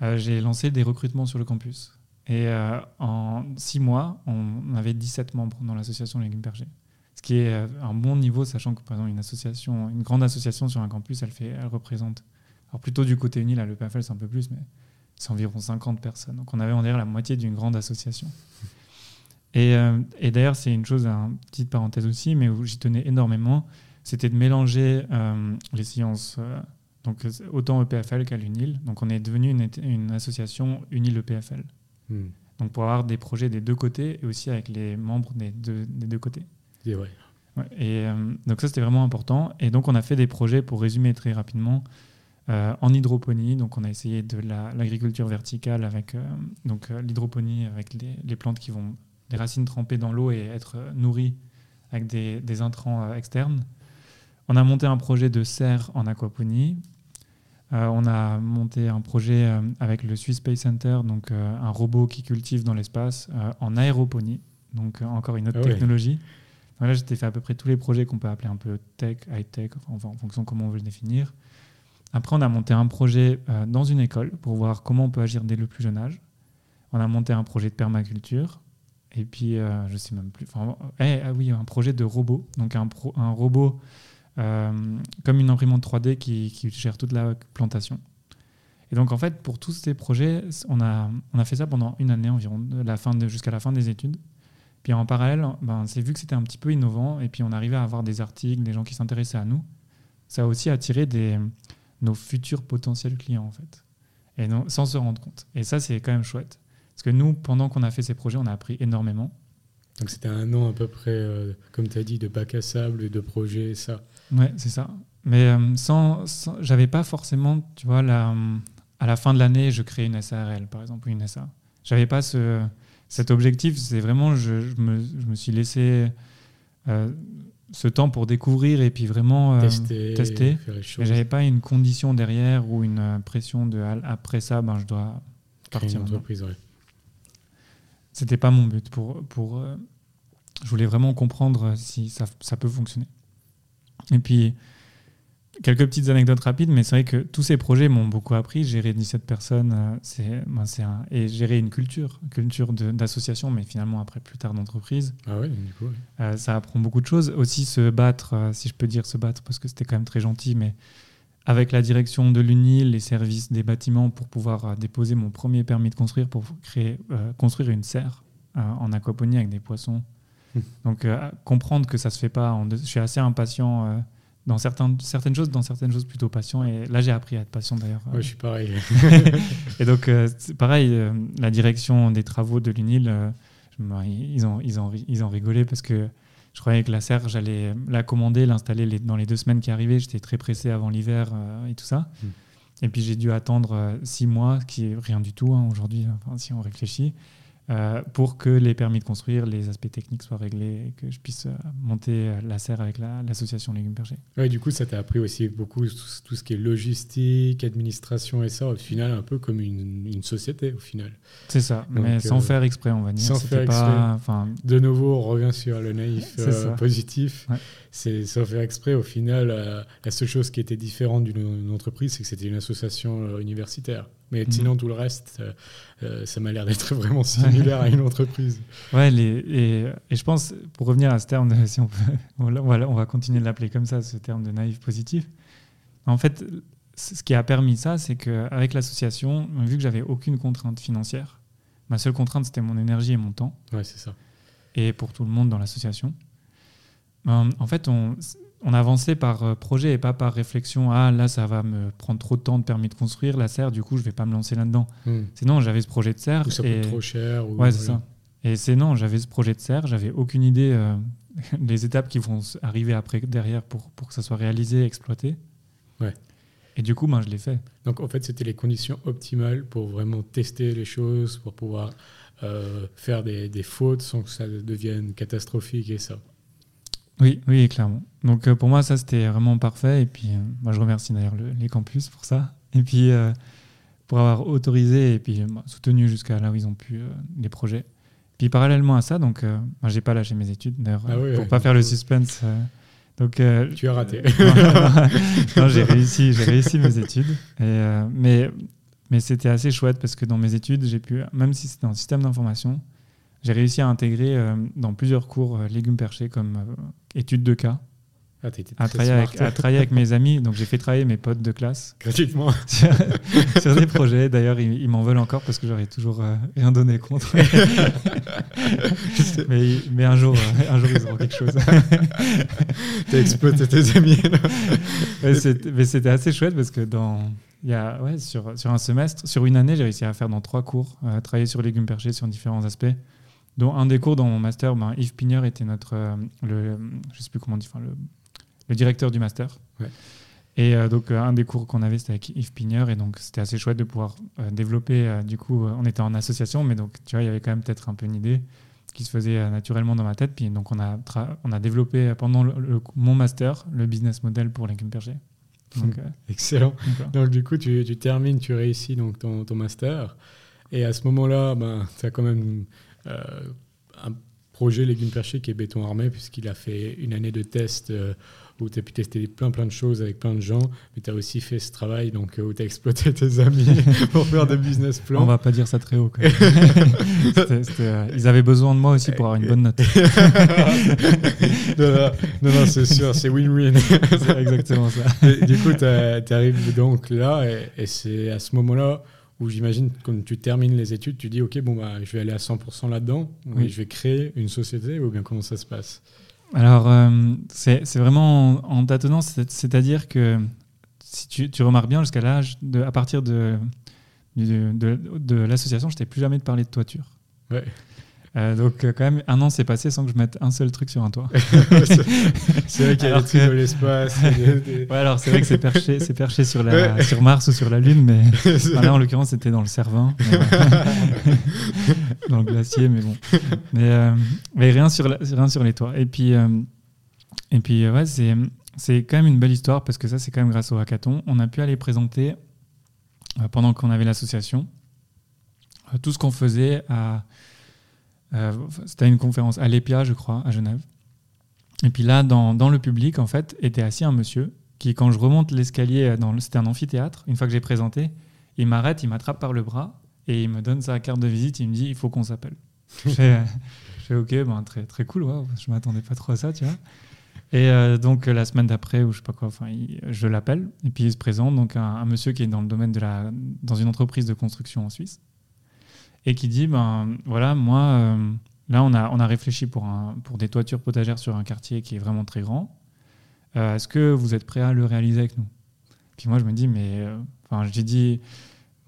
euh, j'ai lancé des recrutements sur le campus. Et euh, en six mois, on avait 17 membres dans l'association Légumes Perchés. Ce qui est euh, un bon niveau, sachant que par exemple, une, association, une grande association sur un campus, elle, fait, elle représente. Alors plutôt du côté uni, là, le PFL, c'est un peu plus, mais c'est environ 50 personnes. Donc on avait on dirait la moitié d'une grande association. Et, euh, d'ailleurs, c'est une chose, une petite parenthèse aussi, mais où j'y tenais énormément, c'était de mélanger les sciences, donc autant EPFL qu'à l'UNIL. Donc on est devenu une, une association UNIL-EPFL. Hmm. Donc pour avoir des projets des deux côtés et aussi avec les membres des deux, des deux côtés. C'est vrai. Ouais, et euh, donc ça c'était vraiment important. Et donc on a fait des projets pour résumer très rapidement euh, en hydroponie. Donc on a essayé de la- l'agriculture verticale avec euh, donc l'hydroponie avec les, les plantes qui vont les racines trempées dans l'eau et être nourries avec des, des intrants externes. On a monté un projet de serre en aquaponie. Euh, on a monté un projet euh, avec le Swiss Space Center, donc euh, un robot qui cultive dans l'espace en aéroponie, donc encore une autre Ah technologie. Donc là, j'étais fait à peu près tous les projets qu'on peut appeler un peu tech, high-tech, enfin, en fonction de comment on veut le définir. Après, on a monté un projet dans une école pour voir comment on peut agir dès le plus jeune âge. On a monté un projet de permaculture. Et puis, je sais même plus. Enfin, eh, ah oui, un projet de robot. Donc, un, pro, un robot comme une imprimante 3D qui, gère toute la plantation. Et donc, en fait, pour tous ces projets, on a, on a fait ça pendant une année environ, jusqu'à la fin des études. Puis en parallèle, ben, c'est vu que c'était un petit peu innovant, et puis on arrivait à avoir des articles, des gens qui s'intéressaient à nous. Ça a aussi attiré des, nos futurs potentiels clients, en fait. Et sans se rendre compte. Et ça, c'est quand même chouette. Parce que nous, pendant qu'on a fait ces projets, on a appris énormément. Donc c'était un an à peu près, euh, comme tu as dit, de bac à sable et de projets, ça. Ouais, c'est ça. Mais euh, sans, sans j'avais pas forcément, tu vois, la, à la fin de l'année, je crée une SARL, par exemple, ou une SA. J'avais pas ce, cet objectif. C'est vraiment, je, je, me, je, me, suis laissé euh, ce temps pour découvrir et puis vraiment euh, tester. tester. Mais j'avais pas une condition derrière ou une pression de après ça, ben, je dois partir. Ouais. C'était pas mon but. Pour, pour, euh, je voulais vraiment comprendre si ça, ça peut fonctionner. Et puis, quelques petites anecdotes rapides, mais c'est vrai que tous ces projets m'ont beaucoup appris. Gérer 17 personnes, euh, c'est, ben, un, et gérer une culture, culture d'association, mais finalement après plus tard d'entreprise. Ah ouais, du coup. Euh, ça apprend beaucoup de choses. Aussi se battre, euh, si je peux dire se battre, parce que c'était quand même très gentil, mais avec la direction de l'UNIL, les services des bâtiments, pour pouvoir euh, déposer mon premier permis de construire, pour créer, construire une serre en aquaponie avec des poissons. Donc comprendre que ça se fait pas, en deux, je suis assez impatient dans certaines, certaines choses, dans certaines choses plutôt patient. Et là, j'ai appris à être patient d'ailleurs. Ouais, je suis pareil. et donc, euh, pareil, euh, la direction des travaux de l'UNIL, euh, ils, ont, ils, ont, ils ont rigolé parce que je croyais que la serre, j'allais la commander, l'installer les, dans les deux semaines qui arrivaient. J'étais très pressé avant l'hiver et tout ça. Mm. Et puis, j'ai dû attendre six mois, ce qui est rien du tout hein, aujourd'hui, enfin, si on réfléchit. Euh, pour que les permis de construire, les aspects techniques soient réglés et que je puisse euh, monter euh, la serre avec l'association Légumes Perchés. Ouais, du coup, ça t'a appris aussi beaucoup tout, tout, ce qui est logistique, administration et ça, au final, un peu comme une, une société, au final. C'est ça, Donc, mais sans euh, faire exprès, on va dire. Sans faire pas, exprès. De nouveau, on revient sur le naïf euh, positif. Ouais. C'est sans faire exprès, au final, la seule chose qui était différente d'une entreprise, c'est que c'était une association universitaire. Mais Mhm. sinon, tout le reste, euh, euh, ça m'a l'air d'être vraiment similaire à une entreprise. Ouais, les, et, et, je pense, pour revenir à ce terme, de, si on, peut, on, va, on va continuer de l'appeler comme ça, ce terme de naïf positif. En fait, ce qui a permis ça, c'est qu'avec l'association, vu que j'avais aucune contrainte financière, ma seule contrainte, c'était mon énergie et mon temps. Ouais, c'est ça. Et pour tout le monde dans l'association. En fait, on, on avançait par projet et pas par réflexion. Ah, là, ça va me prendre trop de temps de permis de construire la serre, du coup, je vais pas me lancer là-dedans. Hmm. Sinon, j'avais ce projet de serre. Ou ça et... coûte trop cher. Ou Ouais, c'est ça. Et c'est non, j'avais ce projet de serre, j'avais aucune idée euh, des étapes qui vont arriver après, derrière, pour, pour que ça soit réalisé, exploité. Ouais. Et du coup, ben, je l'ai fait. Donc, en fait, c'était les conditions optimales pour vraiment tester les choses, pour pouvoir euh, faire des, des fautes sans que ça devienne catastrophique et ça. Oui, oui, clairement. Donc euh, pour moi, ça c'était vraiment parfait. Et puis, euh, moi, je remercie d'ailleurs le, les campus pour ça. Et puis, euh, pour avoir autorisé et puis bah, soutenu jusqu'à là où ils ont pu les projets. Puis parallèlement à ça, donc, moi, j'ai pas lâché mes études d'ailleurs ah oui, pour ouais, pas faire le suspense. donc, tu as raté. non, j'ai réussi, j'ai réussi mes études. Et, mais mais c'était assez chouette parce que dans mes études, j'ai pu, même si c'était en système d'information, j'ai réussi à intégrer euh, dans plusieurs cours euh, légumes perchés comme euh, études de cas. Ah, à, travailler avec, à, travailler avec, mes amis. Donc j'ai fait travailler mes potes de classe. Gratuitement. sur, sur, des projets. D'ailleurs, ils, ils m'en veulent encore parce que j'aurais toujours euh, rien donné contre. mais, mais un, jour, euh, un jour, ils auront quelque chose. T'as exploité tes amis. mais c'était assez chouette parce que dans. Il y a, ouais, sur, sur un semestre, sur une année, j'ai réussi à faire dans trois cours, euh, travailler sur légumes perchés sur différents aspects dont un des cours dans mon master, ben, Yves Pigneur était notre, euh, le, je sais plus comment on dit, enfin, le, le directeur du master. Ouais. Et euh, donc, euh, un des cours qu'on avait, c'était avec Yves Pigneur. Et donc, c'était assez chouette de pouvoir développer. du coup, on était en association, mais donc, tu vois, il y avait quand même peut-être un peu une idée qui se faisait naturellement dans ma tête. Puis, donc, on a, on a développé pendant le, le, mon master le business model pour légumes perchés. Donc, Excellent. Donc, donc, du coup, tu, tu, termines, tu réussis donc, ton, ton master. Et à ce moment-là, ben, tu as quand même. Un projet Légumes Perchés qui est béton armé, puisqu'il a fait une année de test euh, où tu as pu tester plein plein de choses avec plein de gens, mais tu as aussi fait ce travail donc, euh, où tu as exploité tes amis pour faire des business plans. On va pas dire ça très haut. Euh, ils avaient besoin de moi aussi pour avoir une bonne note. non, non, c'est sûr, c'est win-win. c'est exactement ça. du coup, tu arrives donc là, et, et c'est à ce moment-là où j'imagine quand tu termines les études, tu dis ok bon bah je vais aller à 100% là-dedans, oui. je vais créer une société ou bien comment ça se passe? Alors euh, c'est vraiment en, tâtonnant, c'est-à-dire que si tu, tu remarques bien jusqu'à l'âge à partir de de, de, de l'association, je t'ai plus jamais de parler de toiture. Ouais. Euh, donc euh, quand même un an s'est passé sans que je mette un seul truc sur un toit. c'est vrai qu'il y a des trucs de l'espace. ouais, alors c'est vrai que c'est perché, c'est perché sur, la, sur Mars ou sur la Lune, mais là en l'occurrence c'était dans le Cervin, dans le glacier, mais bon. Mais, euh, mais rien, sur la, rien sur les toits. Et puis, et puis ouais, c'est, c'est quand même une belle histoire parce que ça c'est quand même grâce au hackathon. On a pu aller présenter pendant qu'on avait l'association tout ce qu'on faisait à euh, c'était une conférence à l'EPIA, je crois, à Genève. Et puis là, dans, le public, en fait, était assis un monsieur qui, quand je remonte l'escalier, c'était un amphithéâtre, une fois que j'ai présenté, il m'arrête, il m'attrape par le bras et il me donne sa carte de visite. Il me dit il faut qu'on s'appelle. je, fais, ok, ben, très, cool, wow, je m'attendais pas trop à ça, tu vois. Et euh, donc la semaine d'après, je l'appelle et puis il se présente, donc un, un, monsieur qui est dans le domaine de la, dans une entreprise de construction en Suisse et qui dit ben voilà, moi, euh, là, on a, on a réfléchi pour, un, pour des toitures potagères sur un quartier qui est vraiment très grand. Euh, est-ce que vous êtes prêt à le réaliser avec nous? Puis moi, je me dis, mais. Euh, enfin, j'ai dit.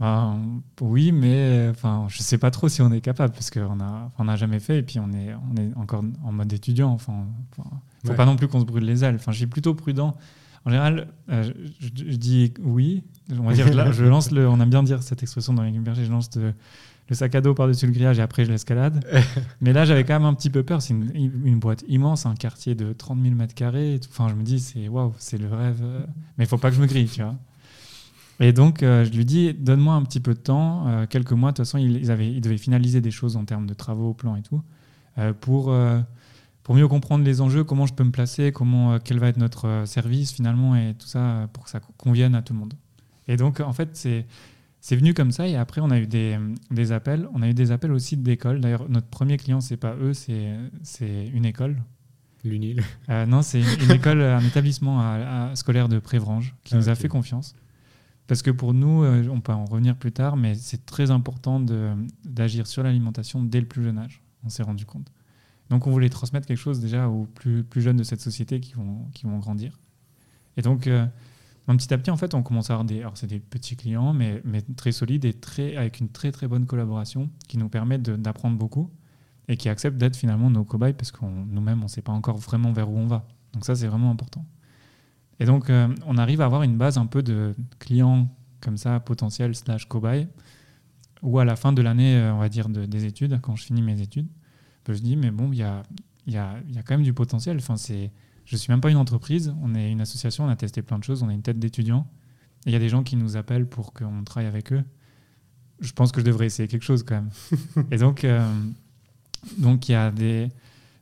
Ben, oui, mais enfin, je sais pas trop si on est capable parce qu'on n'a on a jamais fait et puis on est, on est encore en mode étudiant. Enfin, faut pas non plus qu'on se brûle les ailes. Enfin, je suis plutôt prudent. En général, je, dis oui. On va dire, je lance le. On aime bien dire cette expression dans les berger. Je lance de, le sac à dos par-dessus le grillage et après je l'escalade. Mais là, j'avais quand même un petit peu peur. C'est une, boîte immense, un quartier de 30 000 mètres carrés. Enfin, je me dis, c'est waouh, c'est le rêve. Mais il faut pas que je me grille, tu vois. Et donc, euh, je lui dis, donne-moi un petit peu de temps, euh, quelques mois. De toute façon, ils, avaient, ils devaient finaliser des choses en termes de travaux, plans et tout, euh, pour, pour mieux comprendre les enjeux, comment je peux me placer, comment, quel va être notre service finalement, et tout ça, pour que ça convienne à tout le monde. Et donc, en fait, c'est c'est venu comme ça et après on a eu des, des appels. On a eu des appels aussi d'écoles. D'ailleurs, notre premier client, c'est pas eux, c'est une école. L'UNIL euh, Non, c'est une, école, un établissement à, scolaire de Prévrange qui nous a fait confiance. Parce que pour nous, euh, on peut en revenir plus tard, mais c'est très important d'agir sur l'alimentation dès le plus jeune âge. On s'est rendu compte. Donc on voulait transmettre quelque chose déjà aux plus, plus jeunes de cette société qui vont, qui vont grandir. Et donc, euh, petit à petit, en fait, on commence à avoir des, alors c'est des petits clients, mais, mais très solides et très, avec une très très bonne collaboration qui nous permet d'apprendre beaucoup et qui acceptent d'être finalement nos cobayes parce que nous-mêmes, on ne sait pas encore vraiment vers où on va. Donc ça, c'est vraiment important. Et donc, euh, on arrive à avoir une base un peu de clients comme ça, potentiels slash cobayes, ou à la fin de l'année, euh, on va dire, de, des études, quand je finis mes études, je me dis, mais bon, il y a, y, a, y a quand même du potentiel. Enfin, c'est je ne suis même pas une entreprise, on est une association, on a testé plein de choses, on a une tête d'étudiant. Il y a des gens qui nous appellent pour qu'on travaille avec eux. Je pense que je devrais essayer quelque chose quand même. et donc, euh, donc il y a des,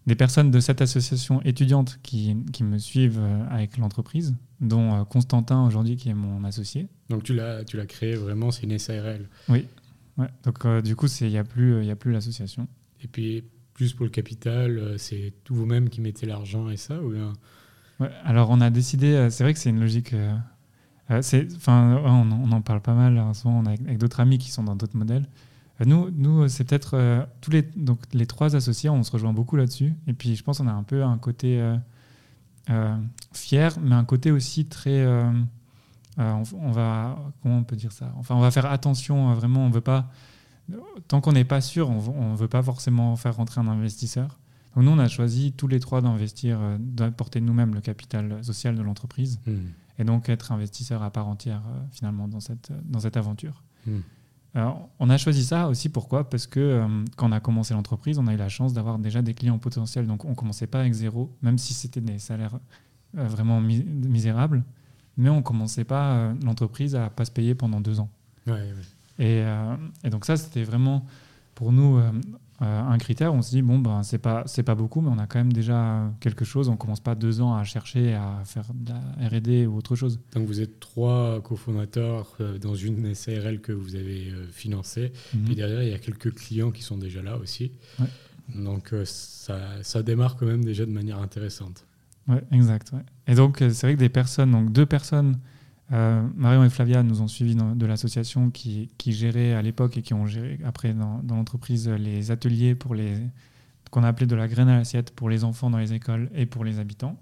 des personnes de cette association étudiante qui, qui me suivent euh, avec l'entreprise, dont euh, Constantin aujourd'hui qui est mon associé. Donc tu l'as, tu l'as créé vraiment, c'est une SARL. Oui. Ouais. Donc du coup, il n'y a plus, il a plus l'association. Et puis plus pour le capital, euh, c'est vous-même qui mettez l'argent et ça ou bien... Alors on a décidé, euh, c'est vrai que c'est une logique. Euh, enfin, on, on, en parle pas mal en ce moment avec, d'autres amis qui sont dans d'autres modèles. Nous, nous c'est peut-être tous les donc les trois associés, on se rejoint beaucoup là-dessus. Et puis je pense qu'on a un peu un côté fier, mais un côté aussi très. On, on, va comment on peut dire ça? Enfin, on va faire attention. vraiment, on veut pas tant qu'on n'est pas sûr, on ne veut pas forcément faire rentrer un investisseur. Donc nous, on a choisi tous les trois d'investir, euh, d'apporter nous-mêmes le capital social de l'entreprise hmm. et donc être investisseur à part entière euh, finalement dans cette, dans cette aventure. Hmm. Alors, on a choisi ça aussi pourquoi? Parce que euh, quand on a commencé l'entreprise, on a eu la chance d'avoir déjà des clients potentiels. Donc on ne commençait pas avec zéro, même si c'était des salaires vraiment misérables. Mais on ne commençait pas l'entreprise à pas se payer pendant deux ans. Ouais, et, euh, et, donc ça, c'était vraiment pour nous euh, euh, un critère, on se dit bon ben c'est pas pas beaucoup, mais on a quand même déjà quelque chose. On commence pas deux ans à chercher à faire de la R&D ou autre chose. Donc vous êtes trois cofondateurs dans une SARL que vous avez financée, Mhm. et derrière il y a quelques clients qui sont déjà là aussi. Ouais. Donc ça, ça démarre quand même déjà de manière intéressante. Ouais, exact. ouais. Et donc, c'est vrai que des personnes, donc deux personnes, euh, Marion et Flavia, nous ont suivis dans- de l'association qui, qui gérait à l'époque et qui ont géré après dans, dans l'entreprise les ateliers pour les qu'on a appelé de la graine à l'assiette pour les enfants dans les écoles et pour les habitants.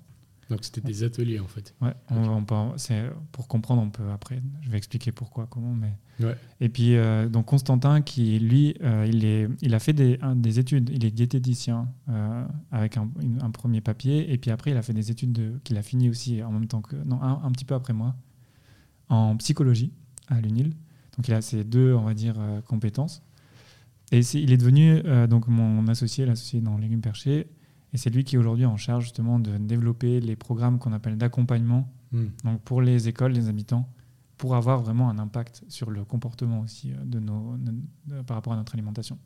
Donc c'était des ateliers en fait. Ouais, on, on c'est pour comprendre, on peut après, je vais expliquer pourquoi, comment, mais. Ouais. Et puis euh, donc Constantin qui lui, euh, il est, il a fait des, un- des études, il est diététicien euh, avec un, une- un premier papier, et puis après il a fait des études de, qu'il a fini aussi en même temps que, non un, un petit peu après moi, en psychologie à l'UNIL. Donc il a ces deux, on va dire, euh, compétences. Et il est devenu euh, donc mon associé, l'associé dans Légumes Perchés, et c'est lui qui est aujourd'hui en charge justement de développer les programmes qu'on appelle d'accompagnement Hmm. donc pour les écoles, les habitants, pour avoir vraiment un impact sur le comportement aussi euh, de nos, de- de- par rapport à notre alimentation.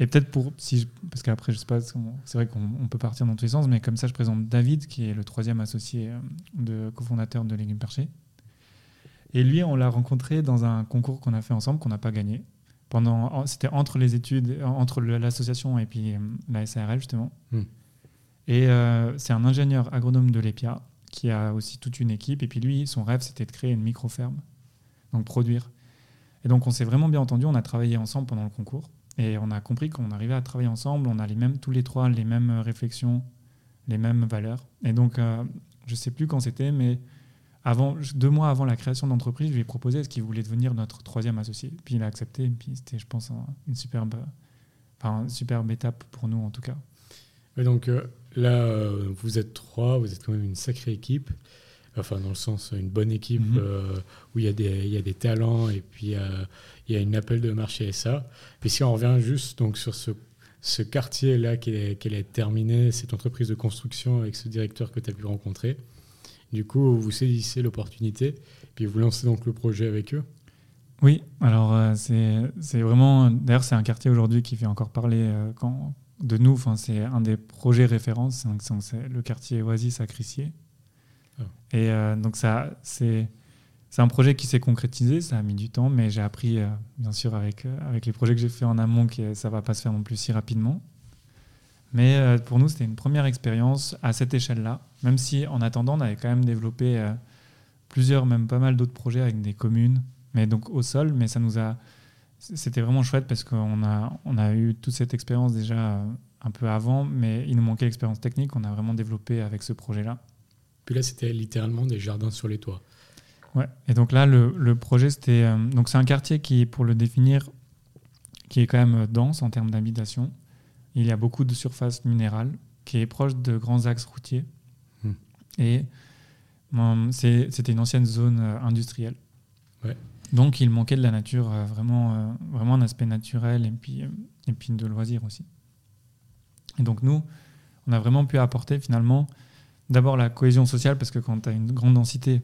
Et peut-être pour, si je- parce qu'après, je sais pas, c'est vrai qu'on on peut partir dans tous les sens, mais comme ça, je présente David, qui est le troisième associé de cofondateur de Légumes Perchés. Et lui, on l'a rencontré dans un concours qu'on a fait ensemble, qu'on n'a pas gagné. Pendant, en- c'était entre les études, euh, entre l'association et puis euh, la SARL justement. Hmm. Et euh, c'est un ingénieur agronome de l'EPIA qui a aussi toute une équipe. Et puis lui, son rêve, c'était de créer une micro-ferme, donc produire. Et donc on s'est vraiment bien entendu, on a travaillé ensemble pendant le concours. Et on a compris qu'on arrivait à travailler ensemble, on a les mêmes, tous les trois les mêmes réflexions, les mêmes valeurs. Et donc, euh, je sais plus quand c'était, mais avant, deux mois avant la création de l'entreprise, je lui ai proposé est-ce qu'il voulait devenir notre troisième associé. Puis il a accepté, et puis c'était, je pense, un- une superbe, enfin, une superbe étape pour nous en tout cas. Donc euh, là, vous êtes trois, vous êtes quand même une sacrée équipe. Enfin, dans le sens, une bonne équipe Mhm. euh, où il y, a des, il y a des talents et puis euh, il y a une appel de marché SA. Puis si on revient juste donc, sur ce, ce quartier-là qui est, est terminé, cette entreprise de construction avec ce directeur que tu as pu rencontrer, du coup, vous saisissez l'opportunité, puis vous lancez donc le projet avec eux. Oui, alors euh, c'est vraiment. D'ailleurs, c'est un quartier aujourd'hui qui fait encore parler euh, quand, de nous. Enfin, c'est un des projets références. donc c'est- le quartier Oasis à Crissier. Ah. Et euh, donc, ça, c'est c'est un projet qui s'est concrétisé. Ça a mis du temps, mais j'ai appris, bien sûr, avec, avec les projets que j'ai fait en amont, que ça va pas se faire non plus si rapidement. Mais pour nous, c'était une première expérience à cette échelle-là. Même si, en attendant, on avait quand même développé euh, plusieurs, même pas mal d'autres projets avec des communes, mais donc au sol. Mais ça nous a, c'était vraiment chouette parce qu'on a, on a eu toute cette expérience déjà euh, un peu avant, mais il nous manquait l'expérience technique. On a vraiment développé avec ce projet-là. Puis là, c'était littéralement des jardins sur les toits. Ouais. Et donc là, le, le projet, c'était. euh, donc c'est un quartier qui, pour le définir, qui est quand même dense en termes d'habitation. Il y a beaucoup de surface minérale, qui est proche de grands axes routiers. Et c'était une ancienne zone euh, industrielle. Ouais. Donc il manquait de la nature, euh, vraiment, euh, vraiment un aspect naturel et puis, et puis de loisirs aussi. Et donc nous, on a vraiment pu apporter finalement d'abord la cohésion sociale, parce que quand tu as une grande densité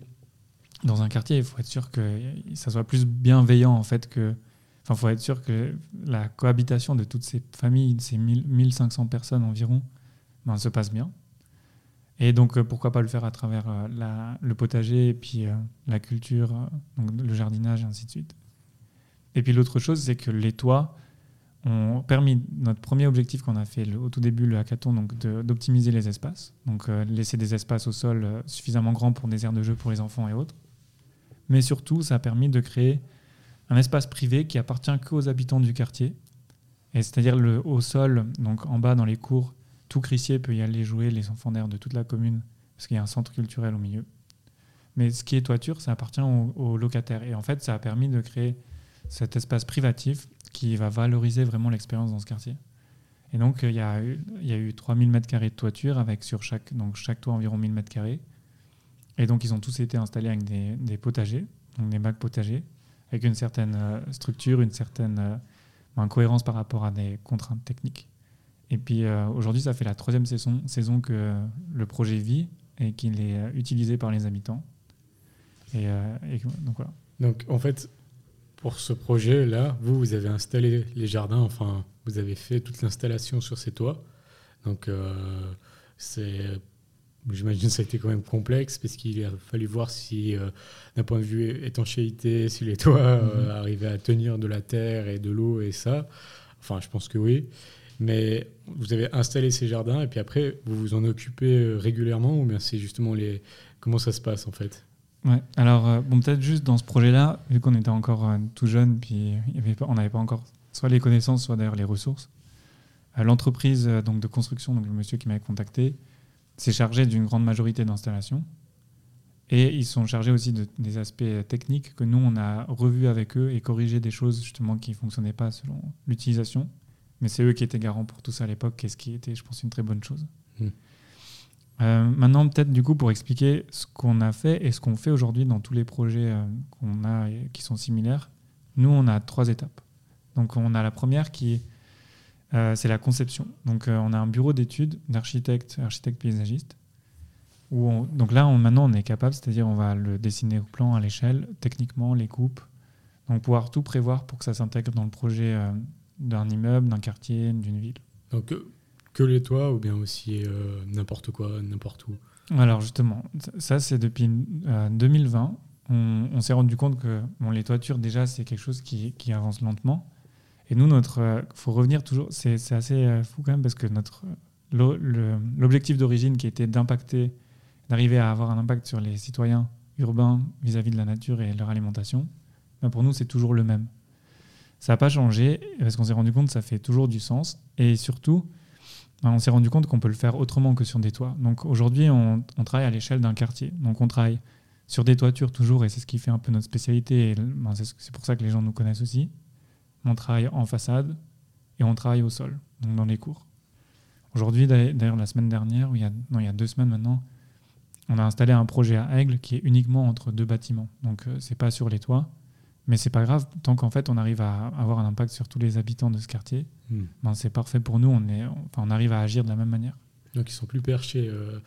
dans un quartier, il faut être sûr que ça soit plus bienveillant en fait que. Enfin, il faut être sûr que la cohabitation de toutes ces familles, de ces 1000 1500 personnes environ, ben, se passe bien. Et donc, euh, pourquoi pas le faire à travers euh, le potager et puis euh, la culture, donc le jardinage et ainsi de suite. Et puis l'autre chose, c'est que les toits ont permis notre premier objectif qu'on a fait au tout début, le hackathon, donc d'optimiser les espaces. Donc laisser des espaces au sol suffisamment grands pour des aires de jeu pour les enfants et autres. Mais surtout, ça a permis de créer un espace privé qui appartient qu'aux habitants du quartier. Et c'est-à-dire au sol, donc en bas dans les cours, tout Crissier peut y aller jouer, les enfants d'air de toute la commune, parce qu'il y a un centre culturel au milieu. Mais ce qui est toiture, ça appartient aux, locataires. Et en fait, ça a permis de créer cet espace privatif qui va valoriser vraiment l'expérience dans ce quartier. Et donc, euh, il y a eu, y a eu 3000 m2 de toiture, avec sur chaque, donc chaque toit environ 1000 m2. Et donc, ils ont tous été installés avec des, potagers, donc des bacs potagers, avec une certaine euh, structure, une certaine euh, ben, cohérence par rapport à des contraintes techniques. Et puis euh, aujourd'hui, ça fait la troisième saison, saison que euh, le projet vit et qu'il est euh, utilisé par les habitants. Et, euh, et donc voilà. Donc, en fait, pour ce projet-là, vous, vous avez installé les jardins, enfin, vous avez fait toute l'installation sur ces toits. Donc, c'est J'imagine que ça a été quand même complexe parce qu'il a fallu voir si, d'un point de vue étanchéité, si les toits mhm. arrivaient à tenir de la terre et de l'eau et ça. Enfin, je pense que oui. Mais vous avez installé ces jardins et puis après, vous vous en occupez euh, régulièrement ou bien c'est justement les. Comment ça se passe en fait? Ouais, alors bon, peut-être juste dans ce projet-là, vu qu'on était encore tout jeune, puis on n'avait pas encore soit les connaissances, soit d'ailleurs les ressources. L'entreprise donc de construction, donc le monsieur qui m'avait contacté, c'est chargé d'une grande majorité d'installations. Et ils sont chargés aussi de, des aspects techniques que nous, on a revus avec eux et corrigé des choses justement qui ne fonctionnaient pas selon l'utilisation. Mais c'est eux qui étaient garants pour tout ça à l'époque, et ce qui était, je pense, une très bonne chose. Hmm. Euh, maintenant, peut-être du coup, pour expliquer ce qu'on a fait et ce qu'on fait aujourd'hui dans tous les projets euh, qu'on a et qui sont similaires, nous, on a trois étapes. Donc, on a la première qui est euh, c'est la conception. Donc, euh, on a un bureau d'études d'architectes, architectes paysagistes. Où donc là, maintenant, on est capable, c'est-à-dire on va le dessiner au plan, à l'échelle, techniquement, les coupes. Donc, pouvoir tout prévoir pour que ça s'intègre dans le projet d'un immeuble, d'un quartier, d'une ville. Donc, que les toits ou bien aussi n'importe quoi, n'importe où Alors, justement, ça, c'est depuis 2020. On, s'est rendu compte que bon, les toitures, déjà, c'est quelque chose qui, qui avance lentement. Et nous, notre, euh, faut revenir toujours. C'est assez euh, fou quand même parce que notre l'objectif d'origine qui était d'impacter, d'arriver à avoir un impact sur les citoyens urbains vis-à-vis de la nature et leur alimentation, ben pour nous, c'est toujours le même. Ça n'a pas changé parce qu'on s'est rendu compte que ça fait toujours du sens. Et surtout, ben on s'est rendu compte qu'on peut le faire autrement que sur des toits. Donc aujourd'hui, on, travaille à l'échelle d'un quartier. Donc on travaille sur des toitures toujours, et c'est ce qui fait un peu notre spécialité. Ben c'est pour ça que les gens nous connaissent aussi on travaille en façade et on travaille au sol, donc dans les cours. Aujourd'hui, d'ailleurs, la semaine dernière, il y a, il y a deux semaines maintenant, on a installé un projet à Aigle qui est uniquement entre deux bâtiments. Donc, euh, c'est pas sur les toits, mais c'est pas grave tant qu'en fait on arrive à avoir un impact sur tous les habitants de ce quartier. Hmm. Ben, c'est parfait pour nous. On est, enfin, on arrive à agir de la même manière. Donc, ils sont plus perchés. Euh,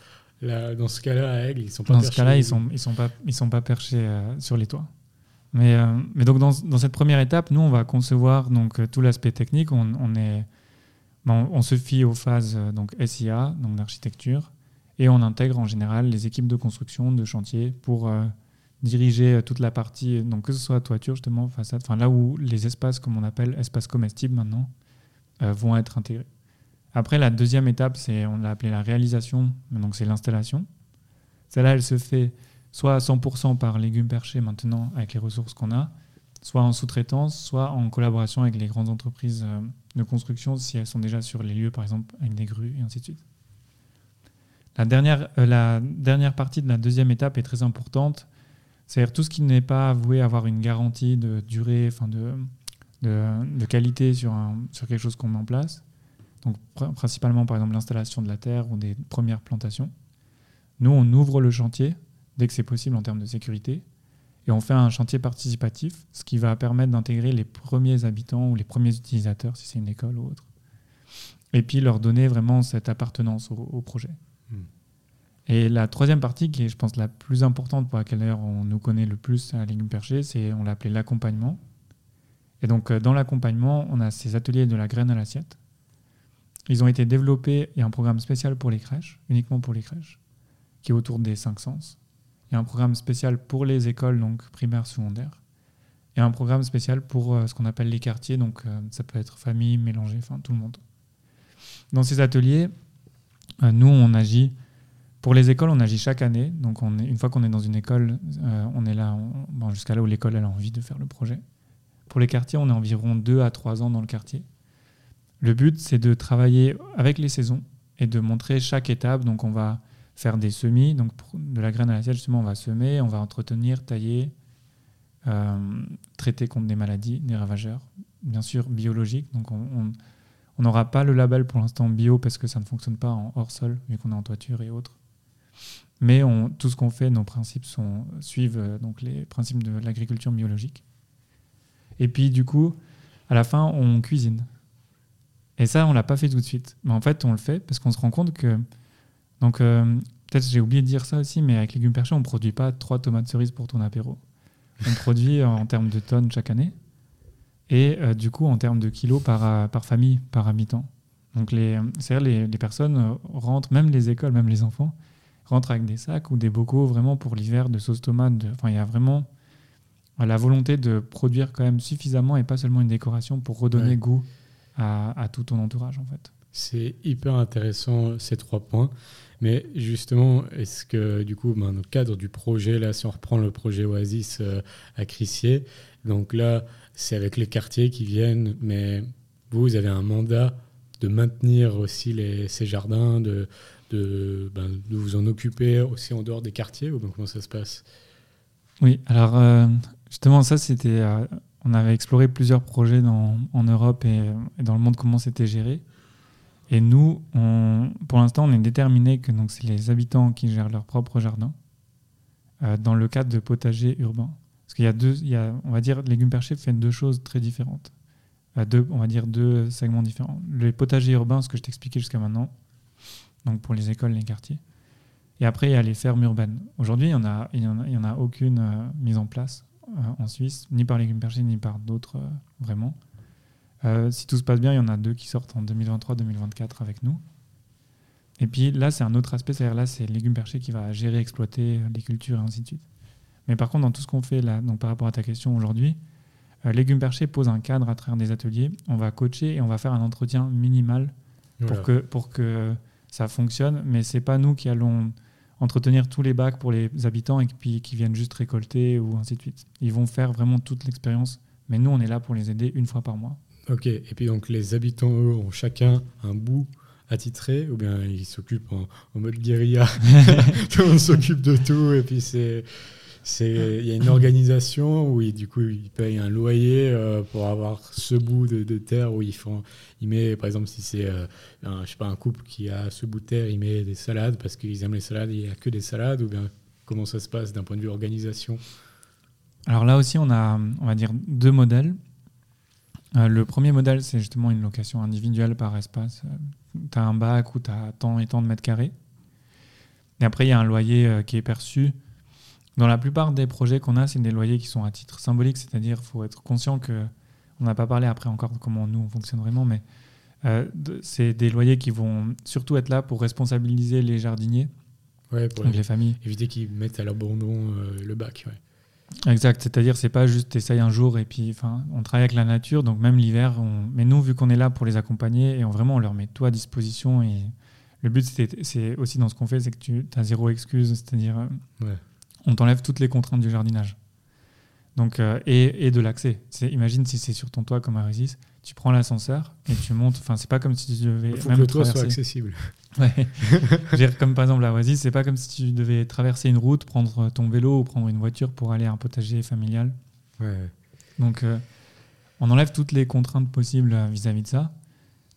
là, dans ce cas-là, à Aigle, ils sont pas dans ce cas-là, ils sont, ils sont pas, ils sont pas perchés euh, sur les toits. Mais, euh, mais donc dans, dans, cette première étape, nous, on va concevoir donc, tout l'aspect technique. On, on est, bon, on se fie aux phases donc, SIA, donc d'architecture, et on intègre en général les équipes de construction, de chantier, pour diriger toute la partie, donc que ce soit toiture, justement, façade, enfin là où les espaces, comme on appelle espaces comestibles maintenant, vont être intégrés. Après, la deuxième étape, c'est, on l'a appelé la réalisation, donc c'est l'installation. Celle-là, elle se fait soit à 100% par légumes perchés maintenant avec les ressources qu'on a, soit en sous-traitance, soit en collaboration avec les grandes entreprises euh, de construction si elles sont déjà sur les lieux, par exemple avec des grues et ainsi de suite. La dernière, euh, la dernière partie de la deuxième étape est très importante, c'est-à-dire tout ce qui n'est pas avoué avoir une garantie de durée, de, qualité sur, sur quelque chose qu'on met en place. Donc principalement par exemple l'installation de la terre ou des premières plantations. Nous, on ouvre le chantier dès que c'est possible en termes de sécurité. Et on fait un chantier participatif, ce qui va permettre d'intégrer les premiers habitants ou les premiers utilisateurs, si c'est une école ou autre. Et puis leur donner vraiment cette appartenance au, projet. Et la troisième partie, qui est, je pense, la plus importante pour laquelle on nous connaît le plus à Légumes Perchés, c'est, on l'a appelé l'accompagnement. Et donc, euh, dans l'accompagnement, on a ces ateliers de la graine à l'assiette. Ils ont été développés, il y a un programme spécial pour les crèches, uniquement pour les crèches, qui est autour des cinq sens. Il y a un programme spécial pour les écoles, donc primaires, secondaires. Et un programme spécial pour euh, ce qu'on appelle les quartiers, donc euh, ça peut être famille, mélangée, enfin tout le monde. Dans ces ateliers, nous, on agit. Pour les écoles, on agit chaque année. Donc, on est, une fois qu'on est dans une école, on est là jusqu'à là où l'école a envie de faire le projet. Pour les quartiers, on est environ deux à trois ans dans le quartier. Le but, c'est de travailler avec les saisons et de montrer chaque étape. Donc, on va faire des semis. Donc, de la graine à l'assiette, justement, on va semer, on va entretenir, tailler, euh, traiter contre des maladies, des ravageurs, bien sûr biologiques. Donc, on n'aura pas le label pour l'instant bio parce que ça ne fonctionne pas en hors sol, vu qu'on est en toiture et autres. Mais tout ce qu'on fait, nos principes suivent euh, donc les principes de l'agriculture biologique. Et puis, du coup, à la fin, on cuisine. Et ça, on l'a pas fait tout de suite. Mais en fait, on le fait parce qu'on se rend compte que donc, euh, peut-être j'ai oublié de dire ça aussi, mais avec légumes perchés, on ne produit pas trois tomates cerises pour ton apéro. On produit en termes de tonnes chaque année. et euh, du coup en termes de kilos par, euh, famille, par habitant. Donc les, c'est-à-dire les, les personnes euh, rentrent, même les écoles, même les enfants, rentrent avec des sacs ou des bocaux vraiment pour l'hiver de sauce tomate. de- Enfin, il y a vraiment la volonté de produire quand même suffisamment et pas seulement une décoration pour redonner Ouais. goût à, à tout ton entourage en fait. C'est hyper intéressant ces trois points. Mais justement, est-ce que du coup, ben, dans le cadre du projet, là, si on reprend le projet Oasis euh, à Crissier, donc là, c'est avec les quartiers qui viennent, mais vous, vous avez un mandat de maintenir aussi les, ces jardins, de, de, ben, vous en occuper aussi en dehors des quartiers, ou ben, comment ça se passe? Oui, alors euh, justement, ça, c'était. euh, on avait exploré plusieurs projets dans- en Europe et, dans le monde, comment c'était géré. Et nous, pour l'instant, on est déterminé que donc, c'est les habitants qui gèrent leur propre jardin euh, dans le cadre de potagers urbains. Parce qu'il y a deux, il y a, on va dire, Légumes Perchés fait deux choses très différentes. Deux, on va dire deux segments différents. Les potagers urbains, ce que je t'expliquais jusqu'à maintenant, donc pour les écoles, les quartiers. Et après, il y a les fermes urbaines. Aujourd'hui, il n'y en, a- il y en, a- il y en a aucune euh, mise en place euh, en Suisse, ni par Légumes Perchés, ni par d'autres, euh, vraiment. Si tout se passe bien, il y en a deux qui sortent en 2023-2024 avec nous. Et puis là, c'est un autre aspect, c'est-à-dire là, c'est Légumes Perchés qui va gérer, exploiter les cultures et ainsi de suite. Mais par contre, dans tout ce qu'on fait là, donc par rapport à ta question aujourd'hui, Légumes Perchés pose un cadre à travers des ateliers. On va coacher et on va faire un entretien minimal pour Voilà. que, pour que ça fonctionne. Mais c'est pas nous qui allons entretenir tous les bacs pour les habitants et puis qui viennent juste récolter ou ainsi de suite. Ils vont faire vraiment toute l'expérience. Mais nous, on est là pour les aider une fois par mois. Ok, et puis donc les habitants, eux, ont chacun un bout attitré, ou bien ils s'occupent en, en mode guérilla, tout le monde s'occupe de tout, et puis c'est... Il y a une organisation où ils, du coup ils payent un loyer euh, pour avoir ce bout de, terre où ils font, ils met par exemple si c'est euh, un, je sais pas un couple qui a ce bout de terre, il met des salades parce qu'ils aiment les salades, il n'y a que des salades ou bien comment ça se passe d'un point de vue organisation? Alors là aussi, on a, on va dire, deux modèles. Euh, le premier modèle, c'est justement une location individuelle par espace. tu as un bac où tu as tant et tant de mètres carrés. Et après, il y a un loyer qui est perçu. Dans la plupart des projets qu'on a, c'est des loyers qui sont à titre symbolique, c'est-à-dire qu'il faut être conscient que, on n'a pas parlé après encore de comment nous on fonctionne vraiment, mais euh, c'est des loyers qui vont surtout être là pour responsabiliser les jardiniers, Ouais, pour donc les familles. éviter qu'ils mettent à l'abandon euh, le bac. Ouais. Exact, c'est-à-dire c'est pas juste t'essayes un jour et puis enfin on travaille avec la nature donc même l'hiver on... mais nous vu qu'on est là pour les accompagner et on vraiment on leur met tout à disposition et le but c'est- aussi dans ce qu'on fait c'est que tu as zéro excuse c'est-à-dire euh, Ouais. On t'enlève toutes les contraintes du jardinage donc euh, et, et de l'accès imagine si c'est sur ton toit comme à Résis tu prends l'ascenseur et tu montes enfin c'est pas comme si tu devais Il faut que le toit soit accessible. Ouais. Comme par exemple la Oasis, c'est pas comme si tu devais traverser une route, prendre ton vélo ou prendre une voiture pour aller à un potager familial. Ouais. Donc, euh, on enlève toutes les contraintes possibles euh, vis-à-vis de ça.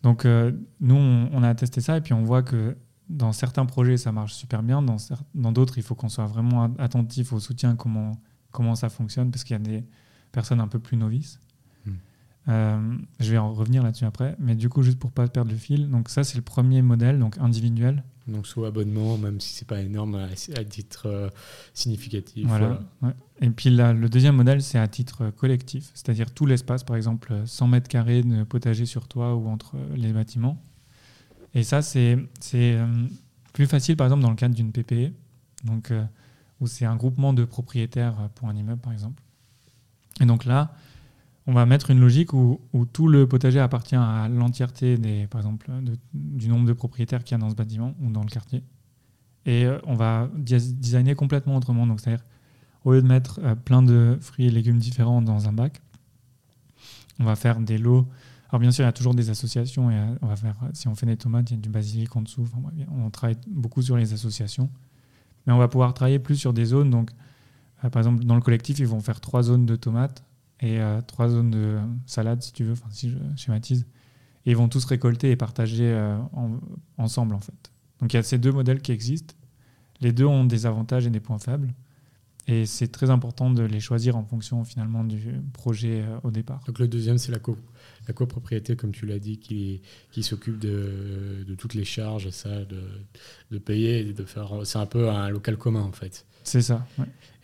Donc, euh, nous, on, on a testé ça et puis on voit que dans certains projets, ça marche super bien. Dans d'autres, il faut qu'on soit vraiment attentif au soutien, comment, comment ça fonctionne, parce qu'il y a des personnes un peu plus novices. Hmm. Euh, je vais en revenir là-dessus après. Mais du coup, juste pour pas perdre le fil, donc ça, c'est le premier modèle, donc individuel. Donc sous abonnement, même si c'est pas énorme à, titre euh, significatif. Voilà. ouais. Et puis là, le deuxième modèle, c'est à titre collectif, c'est-à-dire tout l'espace, par exemple 100 mètres carrés de potager sur toi ou entre euh, les bâtiments. Et ça, c'est euh, plus facile, par exemple, dans le cadre d'une PPE, donc, euh, où c'est un groupement de propriétaires euh, pour un immeuble, par exemple. Et donc là, on va mettre une logique où, où tout le potager appartient à l'entièreté, par exemple, du nombre de propriétaires qu'il y a dans ce bâtiment ou dans le quartier. Et on va designer complètement autrement. C'est-à-dire, au lieu de mettre plein de fruits et légumes différents dans un bac, on va faire des lots. Alors, bien sûr, il y a toujours des associations. Et euh, on va faire, si on fait des tomates, il y a du basilic en dessous. On travaille beaucoup sur les associations. Mais on va pouvoir travailler plus sur des zones. Donc, euh, par exemple, dans le collectif, ils vont faire trois zones de tomates et euh, trois zones de salade, si tu veux, si je schématise. Et ils vont tous récolter et partager en- ensemble, en fait. Donc, il y a ces deux modèles qui existent. Les deux ont des avantages et des points faibles. Et c'est très important de les choisir en fonction finalement du projet euh, au départ. Donc le deuxième, c'est la, co- la copropriété, comme tu l'as dit, qui, qui s'occupe de, de, toutes les charges, ça, de, de payer, de faire. C'est un peu un local commun en fait. C'est ça.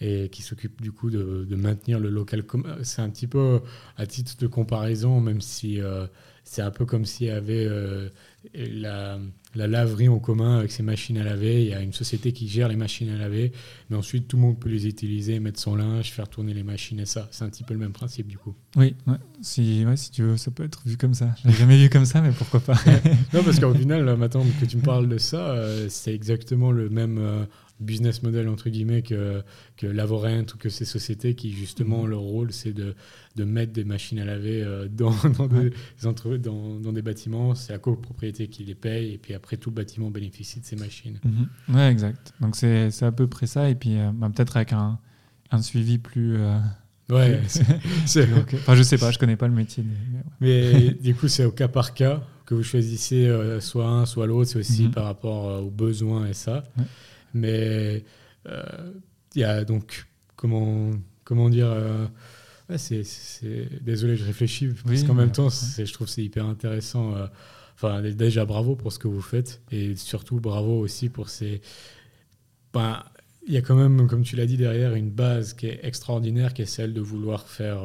Et qui s'occupe du coup de, de, maintenir le local commun. C'est un petit peu à titre de comparaison, même si euh, c'est un peu comme s'il y avait euh, la, la, laverie en commun avec ses machines à laver. Il y a une société qui gère les machines à laver, mais ensuite tout le monde peut les utiliser, mettre son linge, faire tourner les machines et ça. C'est un petit peu le même principe du coup. Oui, Si, ouais, si tu veux, ça peut être vu comme ça. Je l'ai jamais vu comme ça, mais pourquoi pas. non, parce qu'au final, maintenant que tu me parles de ça, euh, c'est exactement le même business model entre guillemets que, que Lavorent ou que ces sociétés qui justement mhm. leur rôle c'est de, de, mettre des machines à laver euh, dans, dans, des, entre, dans, dans, des bâtiments, c'est la copropriété qui les paye et puis après tout le bâtiment bénéficie de ces machines. Ouais exact. Donc c'est à peu près ça et puis euh, bah, peut-être avec un, un, suivi plus... Euh, ouais, c'est enfin, je sais pas, je connais pas le métier. Mais, du coup, c'est au cas par cas que vous choisissez soit un, soit l'autre. C'est aussi mhm. par rapport aux besoins et ça. Mais euh, il y a donc, comment, comment dire, euh, c'est, désolé, je réfléchis, parce qu'en même temps, je trouve c'est hyper intéressant. Euh, enfin, déjà, bravo pour ce que vous faites, et surtout, bravo aussi pour ces. Ben, il y a quand même, comme tu l'as dit derrière, une base qui est extraordinaire, qui est celle de vouloir faire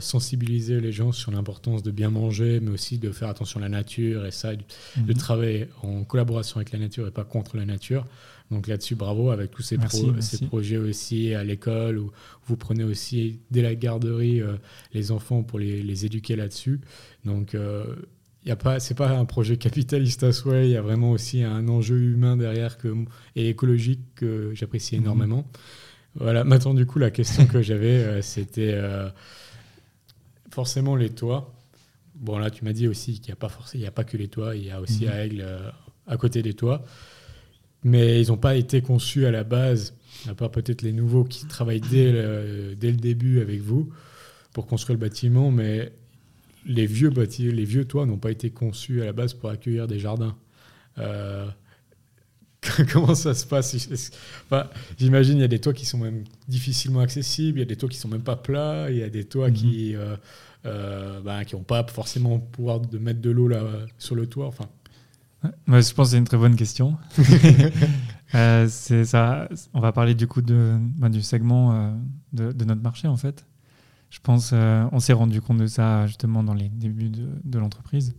sensibiliser les gens sur l'importance de bien manger, mais aussi de faire attention à la nature et ça, de mhm. travailler en collaboration avec la nature et pas contre la nature. Donc là-dessus, bravo avec tous ces, projets aussi à l'école où vous prenez aussi dès la garderie euh, les enfants pour les, éduquer là-dessus. Donc euh, ce pas, c'est pas un projet capitaliste à souhait, il y a vraiment aussi un enjeu humain derrière que, et écologique que j'apprécie mhm. énormément. Voilà, maintenant du coup la question que j'avais, euh, c'était forcément les toits. Bon là tu m'as dit aussi qu'il n'y a pas forcément, il y a pas que les toits, il y a aussi mhm. à Aigle à côté des toits mais ils n'ont pas été conçus à la base, à part peut-être les nouveaux qui travaillent dès le, dès le début avec vous pour construire le bâtiment, mais les vieux, bâtiments, les vieux toits n'ont pas été conçus à la base pour accueillir des jardins. Euh, comment ça se passe? J'imagine il y a des toits qui sont même difficilement accessibles, il y a des toits qui sont même pas plats, il y a des toits qui n'ont mhm. euh, euh, bah, qui pas forcément pouvoir de mettre de l'eau là sur le toit. Enfin, je pense que c'est une très bonne question. euh, c'est ça. On va parler du coup de, bah, du segment euh, de, de, notre marché en fait. Je pense euh, on s'est rendu compte de ça justement dans les débuts de, de l'entreprise.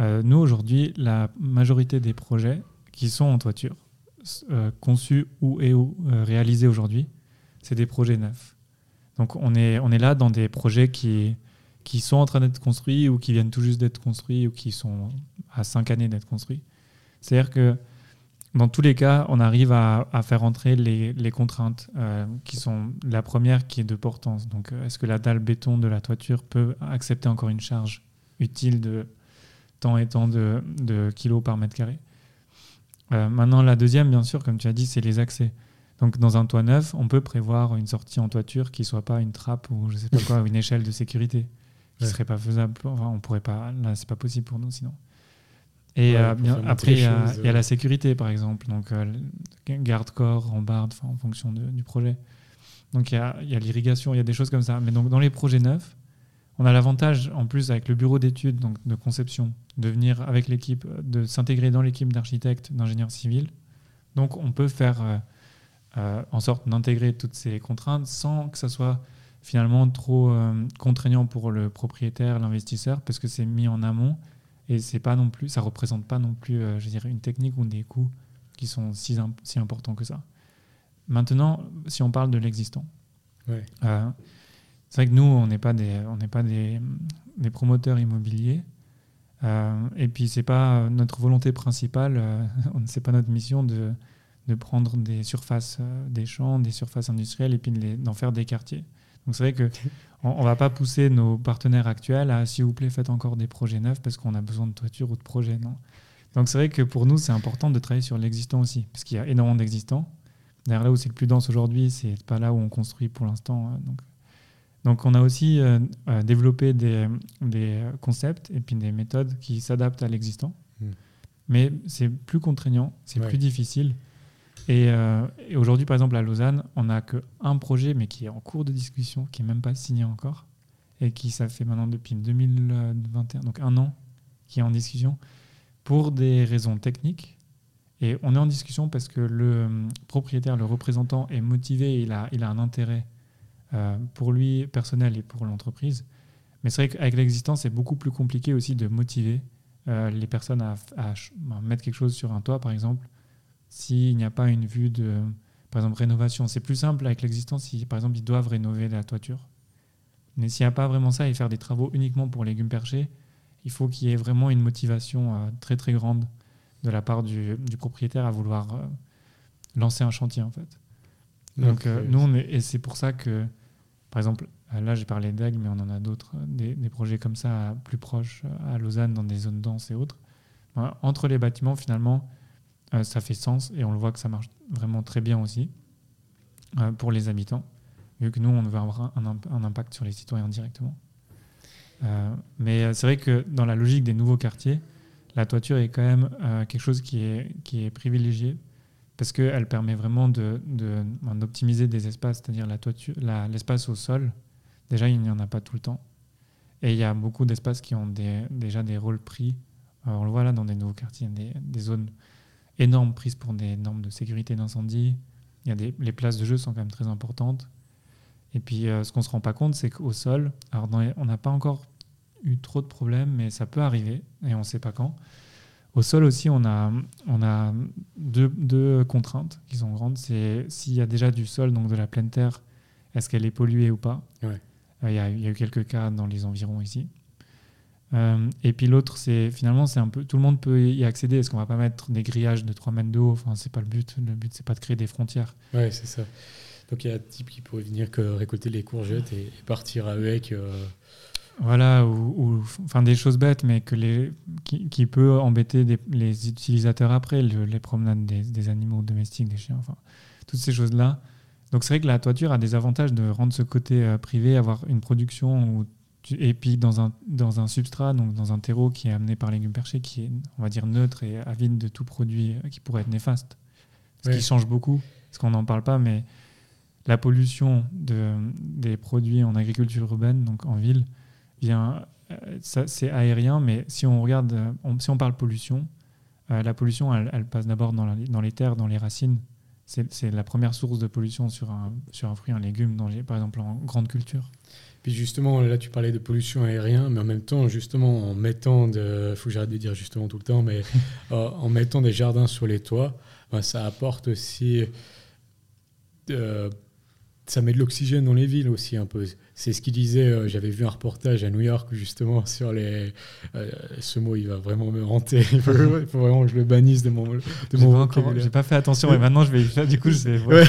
Euh, nous aujourd'hui, la majorité des projets qui sont en toiture, conçus ou et ou réalisés aujourd'hui, c'est des projets neufs. Donc on est on est là dans des projets qui qui sont en train d'être construits ou qui viennent tout juste d'être construits ou qui sont à cinq années d'être construits. C'est-à-dire que dans tous les cas, on arrive à, faire entrer les, contraintes euh, qui sont la première qui est de portance. Donc, euh, est-ce que la dalle béton de la toiture peut accepter encore une charge utile de tant et tant de, kilos par mètre carré? Euh, Maintenant, la deuxième, bien sûr, comme tu as dit, c'est les accès. Donc, dans un toit neuf, on peut prévoir une sortie en toiture qui soit pas une trappe ou je sais pas quoi, une échelle de sécurité qui ne serait pas faisable. Enfin, on pourrait pas. Là, c'est pas possible pour nous sinon. Et euh, bien, après, il y, a la sécurité, par exemple. Donc, euh, garde-corps, rambarde, en fonction du projet. Donc, il y a, l'irrigation, il y a des choses comme ça. Mais donc, dans les projets neufs, on a l'avantage, en plus, avec le bureau d'études, donc de conception, de venir avec l'équipe, de s'intégrer dans l'équipe d'architectes, d'ingénieurs civils. Donc, on peut faire euh, en sorte d'intégrer toutes ces contraintes sans que ça soit finalement trop euh, contraignant pour le propriétaire, l'investisseur, parce que c'est mis en amont et c'est pas non plus, ça représente pas non plus, euh, je dirais, une technique ou des coûts qui sont si, si importants que ça. Maintenant, si on parle de l'existant, euh, c'est vrai que nous, on n'est pas des, on n'est pas des, des, promoteurs immobiliers. et puis c'est pas notre volonté principale, c'est pas notre mission de, de prendre des surfaces, des champs, des surfaces industrielles et puis d'en faire des quartiers. Donc c'est vrai que on, va pas pousser nos partenaires actuels à s'il vous plaît faites encore des projets neufs parce qu'on a besoin de toiture ou de projets. Non? Donc c'est vrai que pour nous c'est important de travailler sur l'existant aussi parce qu'il y a énormément d'existants. D'ailleurs là où c'est le plus dense aujourd'hui c'est pas là où on construit pour l'instant. Hein, donc donc on a aussi euh, euh, développé des, des, concepts et puis des méthodes qui s'adaptent à l'existant. Hmm. Mais c'est plus contraignant, c'est plus difficile. Euh, et, aujourd'hui, par exemple, à Lausanne, on n'a qu'un projet, mais qui est en cours de discussion, qui n'est même pas signé encore, et qui, ça fait maintenant depuis 2021, donc un an, qui est en discussion pour des raisons techniques. Et on est en discussion parce que le euh, propriétaire, le représentant est motivé, il a, il a un intérêt euh, pour lui personnel et pour l'entreprise. Mais c'est vrai qu'avec l'existence, c'est beaucoup plus compliqué aussi de motiver les personnes à, mettre quelque chose sur un toit, par exemple, s'il n'y a pas une vue de, par exemple, rénovation. C'est plus simple avec l'existence si, par exemple, ils doivent rénover la toiture. Mais s'il n'y a pas vraiment ça et faire des travaux uniquement pour légumes perchés, il faut qu'il y ait vraiment une motivation euh, très très grande de la part du, propriétaire à vouloir euh, lancer un chantier en fait. Donc euh, nous, on et c'est pour ça que, par exemple, là j'ai parlé d'Aigle, mais on en a d'autres, des, projets comme ça plus proches à Lausanne, dans des zones denses et autres. entre les bâtiments, finalement, ça fait sens et on le voit que ça marche vraiment très bien aussi pour les habitants vu que nous, on veut avoir un, impact sur les citoyens directement. Euh, mais euh, c'est vrai que dans la logique des nouveaux quartiers, la toiture est quand même euh, quelque chose qui est, qui est privilégié parce qu'elle permet vraiment d'optimiser de, des espaces, c'est-à-dire l'espace au sol. Déjà, il n'y en a pas tout le temps. Et il y a beaucoup d'espaces qui ont déjà des rôles pris. on le voit là dans des nouveaux quartiers, des zones énormes prises pour des normes de sécurité d'incendie. Il y a des, les places de jeu sont quand même très importantes. Et puis, euh, ce qu'on ne se rend pas compte, c'est qu'au sol, alors on n'a pas encore eu trop de problèmes, mais ça peut arriver, et on ne sait pas quand. Au sol aussi, on a, on a deux, deux contraintes qui sont grandes. C'est s'il y a déjà du sol, donc de la pleine terre, est-ce qu'elle est polluée ou pas? Ouais. Euh, y il, y a, eu quelques cas dans les environs ici. Euh, et puis l'autre, c'est finalement, c'est un peu tout le monde peut y accéder. Est-ce qu'on va pas mettre des grillages de 3 mètres d'eau Enfin, c'est pas le but. Le but, c'est pas de créer des frontières. Ouais, c'est ça. Donc il y a un type qui pourrait venir que récolter les courgettes et, partir avec. Euh. Voilà, ou, enfin des choses bêtes, mais que les, qui, peut embêter les utilisateurs après, les promenades des, animaux domestiques, des chiens, enfin toutes ces choses-là. Donc c'est vrai que la toiture a des avantages de rendre ce côté euh, privé, avoir une production et puis dans un, dans un substrat, donc dans un terreau qui est amené par légumes perchés, qui est, on va dire, neutre et avide de tout produit euh, qui pourrait être néfaste. Ce qui change beaucoup, parce qu'on n'en parle pas, mais la pollution de, des produits en agriculture urbaine, donc en ville, vient, euh, c'est aérien, mais si on regarde, si on parle pollution, euh, la pollution, elle, passe d'abord dans, dans, les terres, dans les racines. C'est la première source de pollution sur un, sur un fruit, un légume, dans les, par exemple en grande culture. Puis justement, là, tu parlais de pollution aérienne, mais en même temps, justement, en mettant, il faut que j'arrête de dire justement tout le temps, mais euh, en mettant des jardins sur les toits, ben, ça apporte aussi ça met de l'oxygène dans les villes aussi un peu. C'est ce qu'il disait, euh, j'avais vu un reportage à New York justement sur les... Euh, ce mot, il va vraiment me hanter, il faut, vraiment que je le bannisse de mon, de mon J'ai pas fait attention, mais maintenant je vais là, du coup, ouais,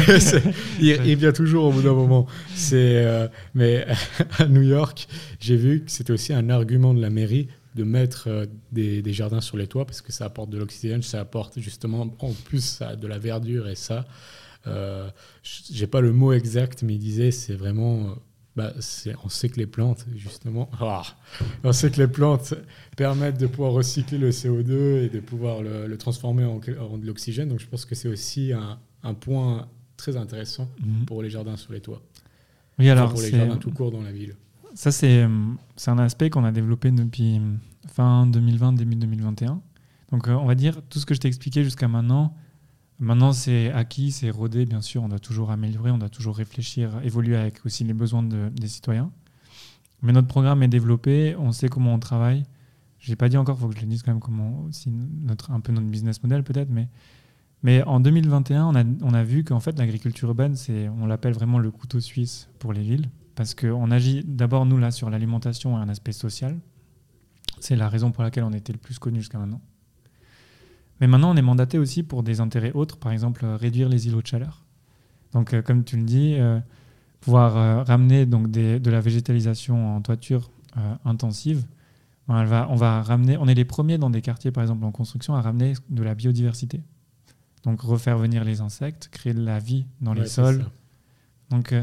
il, vient toujours au bout d'un moment. C'est, euh, mais à New York, j'ai vu que c'était aussi un argument de la mairie de mettre des, des, jardins sur les toits parce que ça apporte de l'oxygène, ça apporte justement en plus ça, de la verdure et ça euh, j'ai pas le mot exact, mais il disait c'est vraiment. Bah, on sait que les plantes, justement, ah, on sait que les plantes permettent de pouvoir recycler le CO2 et de pouvoir le, transformer en, de l'oxygène. Donc je pense que c'est aussi un, point très intéressant mhm. pour les jardins sur les toits. Oui, alors pour les jardins tout court dans la ville. Ça, c'est un aspect qu'on a développé depuis fin 2020, début 2021. Donc, euh, on va dire tout ce que je t'ai expliqué jusqu'à maintenant, Maintenant, c'est acquis, c'est rodé, bien sûr. On doit toujours améliorer, on doit toujours réfléchir, évoluer avec aussi les besoins des citoyens. Mais notre programme est développé, on sait comment on travaille. Je n'ai pas dit encore, il faut que je le dise quand même comment aussi notre, un peu notre business model peut-être, mais, mais en 2021, on a, on a vu qu'en fait l'agriculture urbaine, c'est, on l'appelle vraiment le couteau suisse pour les villes, parce qu'on agit d'abord nous là sur l'alimentation et un aspect social. C'est la raison pour laquelle on était le plus connu jusqu'à maintenant. Mais maintenant, on est mandaté aussi pour des intérêts autres, par exemple euh, réduire les îlots de chaleur. Donc, euh, comme tu le dis, euh, pouvoir ramener donc de la végétalisation en toiture intensive. On va, on va ramener, on est les premiers dans des quartiers, par exemple en construction, à ramener de la biodiversité. Donc refaire venir les insectes, créer de la vie dans les sols. Donc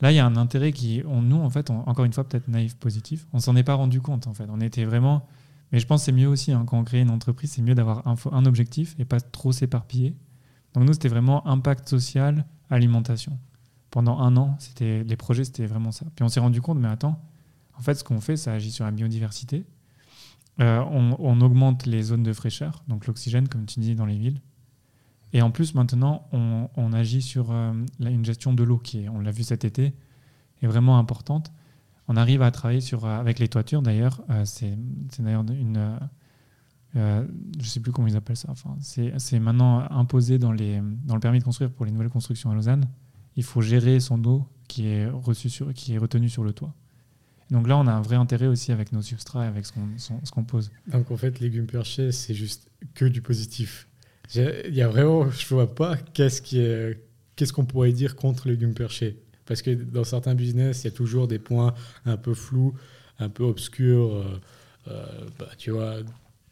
là, il y a un intérêt qui, on, nous, en fait, encore une fois, peut-être naïf, positif. On s'en est pas rendu compte, en fait. On était vraiment mais je pense que c'est mieux aussi, hein, quand on crée une entreprise, c'est mieux d'avoir un, objectif et pas trop s'éparpiller. Donc nous, c'était vraiment impact social, alimentation. Pendant un an, c'était les projets, c'était vraiment ça. Puis on s'est rendu compte, mais attends, En fait, ce qu'on fait, ça agit sur la biodiversité. Euh, on, augmente les zones de fraîcheur, donc l'oxygène, comme tu dis, dans les villes. Et en plus, maintenant, on, agit sur euh, une gestion de l'eau qui, on l'a vu cet été, est vraiment importante. On arrive à travailler sur, euh, avec les toitures, d'ailleurs. c'est d'ailleurs une... je ne sais plus comment ils appellent ça. Enfin, c'est maintenant imposé dans, les, dans le permis de construire pour les nouvelles constructions à Lausanne. Il faut gérer son eau qui est, reçue sur, qui est retenue sur le toit. Donc là, on a un vrai intérêt aussi avec nos substrats, avec ce qu'on pose. Donc en fait, légumes perchés, c'est juste que du positif. Il y a vraiment, je vois pas qu'est-ce qu'on pourrait dire contre légumes perchés. Parce que dans certains business, il y a toujours des points un peu flous, un peu obscurs. Euh, euh, bah, tu vois,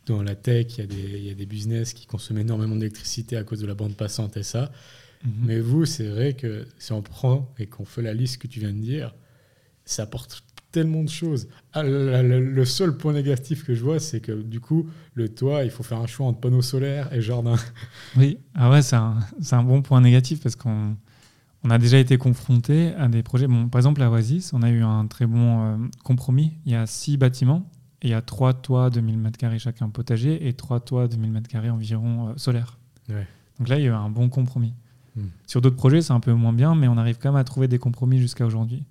dans la tech, il y, a des, y a des business qui consomment énormément d'électricité à cause de la bande passante et ça. Mhm. Mais vous, c'est vrai que si on prend et qu'on fait la liste que tu viens de dire, ça apporte tellement de choses. Ah, le, seul point négatif que je vois, c'est que du coup, le toit, il faut faire un choix entre panneaux solaires et jardin. Oui, ah ouais, c'est un, un, bon point négatif parce qu'on on a déjà été confronté à des projets. Bon, par exemple, à Oasis, on a eu un très bon euh, compromis. Il y a six bâtiments et il y a trois toits de 1000 m2 chacun potager et trois toits de 1000 m2 environ euh, solaires. Donc là, il y a eu un bon compromis. Hmm. Sur d'autres projets, c'est un peu moins bien, mais on arrive quand même à trouver des compromis jusqu'à aujourd'hui.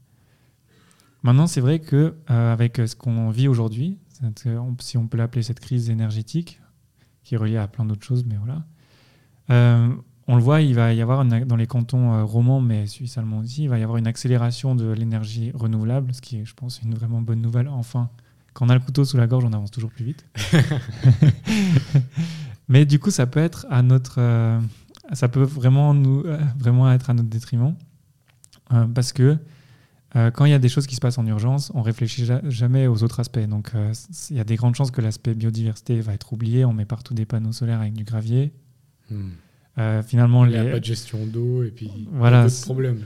Maintenant, c'est vrai que euh, avec ce qu'on vit aujourd'hui, si on peut l'appeler cette crise énergétique, qui est reliée à plein d'autres choses, mais voilà, on le voit, il va y avoir dans les cantons euh, romans, mais suisse allemand aussi, il va y avoir une accélération de l'énergie renouvelable, ce qui est, je pense, une vraiment bonne nouvelle. Enfin, quand on a le couteau sous la gorge, on avance toujours plus vite. mais du coup, ça peut être à notre, ça peut vraiment nous, vraiment être à notre détriment, parce que euh, quand il y a des choses qui se passent en urgence, on réfléchit jamais aux autres aspects. Donc, euh, il y a des grandes chances que l'aspect biodiversité va être oublié. On met partout des panneaux solaires avec du gravier. Hmm. Euh, finalement, il n'y a pas de gestion d'eau et puis voilà, de problèmes.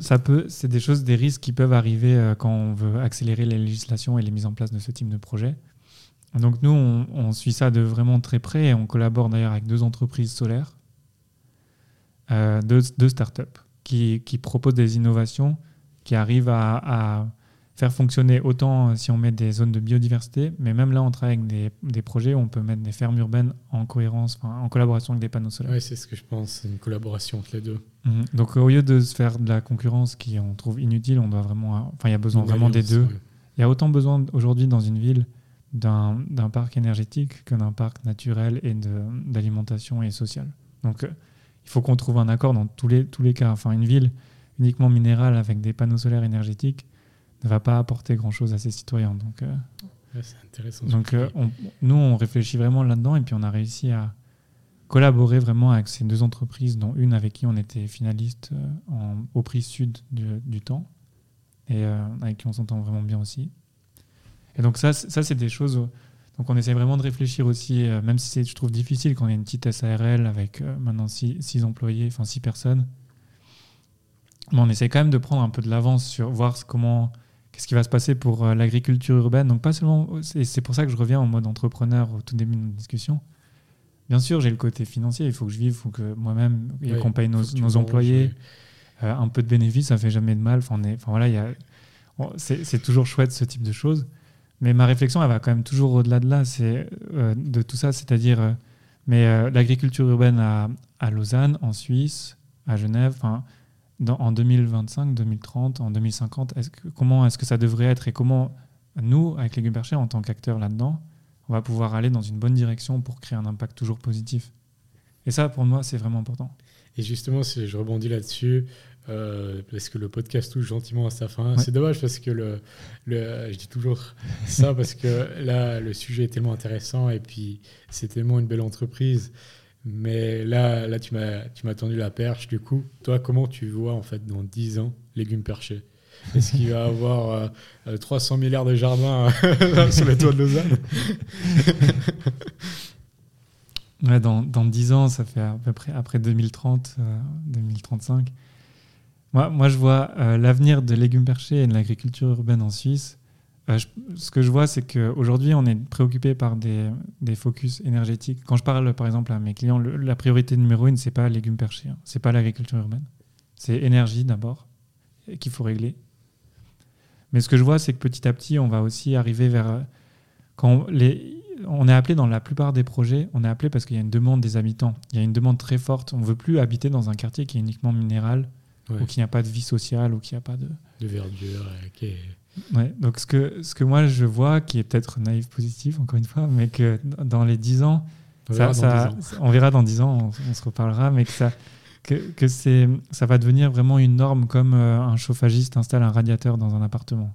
Ça peut, c'est des choses, des risques qui peuvent arriver quand on veut accélérer les législations et les mises en place de ce type de projet. Donc nous, on, suit ça de vraiment très près et on collabore d'ailleurs avec deux entreprises solaires, deux, deux startups qui, qui proposent des innovations qui arrive à, faire fonctionner autant euh, si on met des zones de biodiversité, mais même là, on travaille avec des, des projets où on peut mettre des fermes urbaines en cohérence, en collaboration avec des panneaux solaires. Oui, c'est ce que je pense, c'est une collaboration entre les deux. Mhm. Donc, au lieu de se faire de la concurrence qui on trouve inutile, on doit vraiment, enfin, il y a besoin vraiment des deux. Il y a autant besoin aujourd'hui dans une ville d'un parc énergétique que d'un parc naturel et d'alimentation et social. Donc, euh, il faut qu'on trouve un accord dans tous les, tous les cas. Enfin, une ville, uniquement minéral avec des panneaux solaires énergétiques ne va pas apporter grand-chose à ses citoyens. Donc, euh, c'est intéressant. Donc, euh, nous, on réfléchit vraiment là-dedans et puis on a réussi à collaborer vraiment avec ces deux entreprises, dont une avec qui on était finaliste euh, en, au prix Sud du, temps et avec qui on s'entend vraiment bien aussi. Et donc ça, ça c'est des choses. Donc on essaie vraiment de réfléchir aussi, même si c'est, je trouve difficile quand y a une petite SARL avec maintenant six, six employés, enfin six personnes on essaie quand même de prendre un peu de l'avance sur voir comment, qu'est-ce qui va se passer pour euh, l'agriculture urbaine? Donc pas seulement, c'est pour ça que je reviens en mode entrepreneur au tout début de notre discussion. Bien sûr, j'ai le côté financier, il faut que je vive, il faut que moi-même, il qu'on paye nos, employés. Euh, un peu de bénéfice, ça fait jamais de mal. Enfin, enfin voilà, c'est toujours chouette ce type de choses. Mais ma réflexion, elle va quand même toujours au-delà de là, c'est euh, de tout ça, c'est-à-dire, mais l'agriculture urbaine à, à, Lausanne, en Suisse, à Genève, enfin en 2025, 2030, en 2050 est que, Comment est-ce que ça devrait être et comment nous, avec les en tant qu'acteurs là-dedans, on va pouvoir aller dans une bonne direction pour créer un impact toujours positif? Et ça, pour moi, c'est vraiment important. Et justement, si je rebondis là-dessus, euh, parce que le podcast touche gentiment à sa fin. C'est dommage parce que le, le, je dis toujours ça parce que là, le sujet est tellement intéressant et puis c'est tellement une belle entreprise. Mais là, là tu m'as tendu la perche. Du coup, toi, comment tu vois en fait dans 10 ans légumes perchés? Est-ce qu'il va y avoir 300 euh, euh, milliards de jardins sur les toits de Lausanne? Dans, dans 10 ans, ça fait à peu près après 2030, 2035. Euh, moi, moi, je vois l'avenir de légumes perchés et de l'agriculture urbaine en Suisse euh, ce que je vois, c'est qu'aujourd'hui, on est préoccupé par des, des, focus énergétiques. Quand je parle, par exemple, à mes clients, la priorité numéro une, c'est pas légumes perchés, hein. c'est pas l'agriculture urbaine. C'est énergie d'abord qu'il faut régler. Mais ce que je vois, c'est que petit à petit, on va aussi arriver vers. Quand les, on est appelé dans la plupart des projets, on est appelé parce qu'il y a une demande des habitants. Il y a une demande très forte. On ne veut plus habiter dans un quartier qui est uniquement minéral, ou qui n'a pas de vie sociale, ou qui n'a pas de. De verdure. Okay. Ouais, donc ce que, ce que moi je vois, qui est peut-être naïf positif, encore une fois, mais que dans les 10 ans, on, ça, verra, dans 10 ans. on verra dans 10 ans, on, se reparlera, mais que ça. Que, que ça va devenir vraiment une norme comme euh, un chauffagiste installe un radiateur dans un appartement.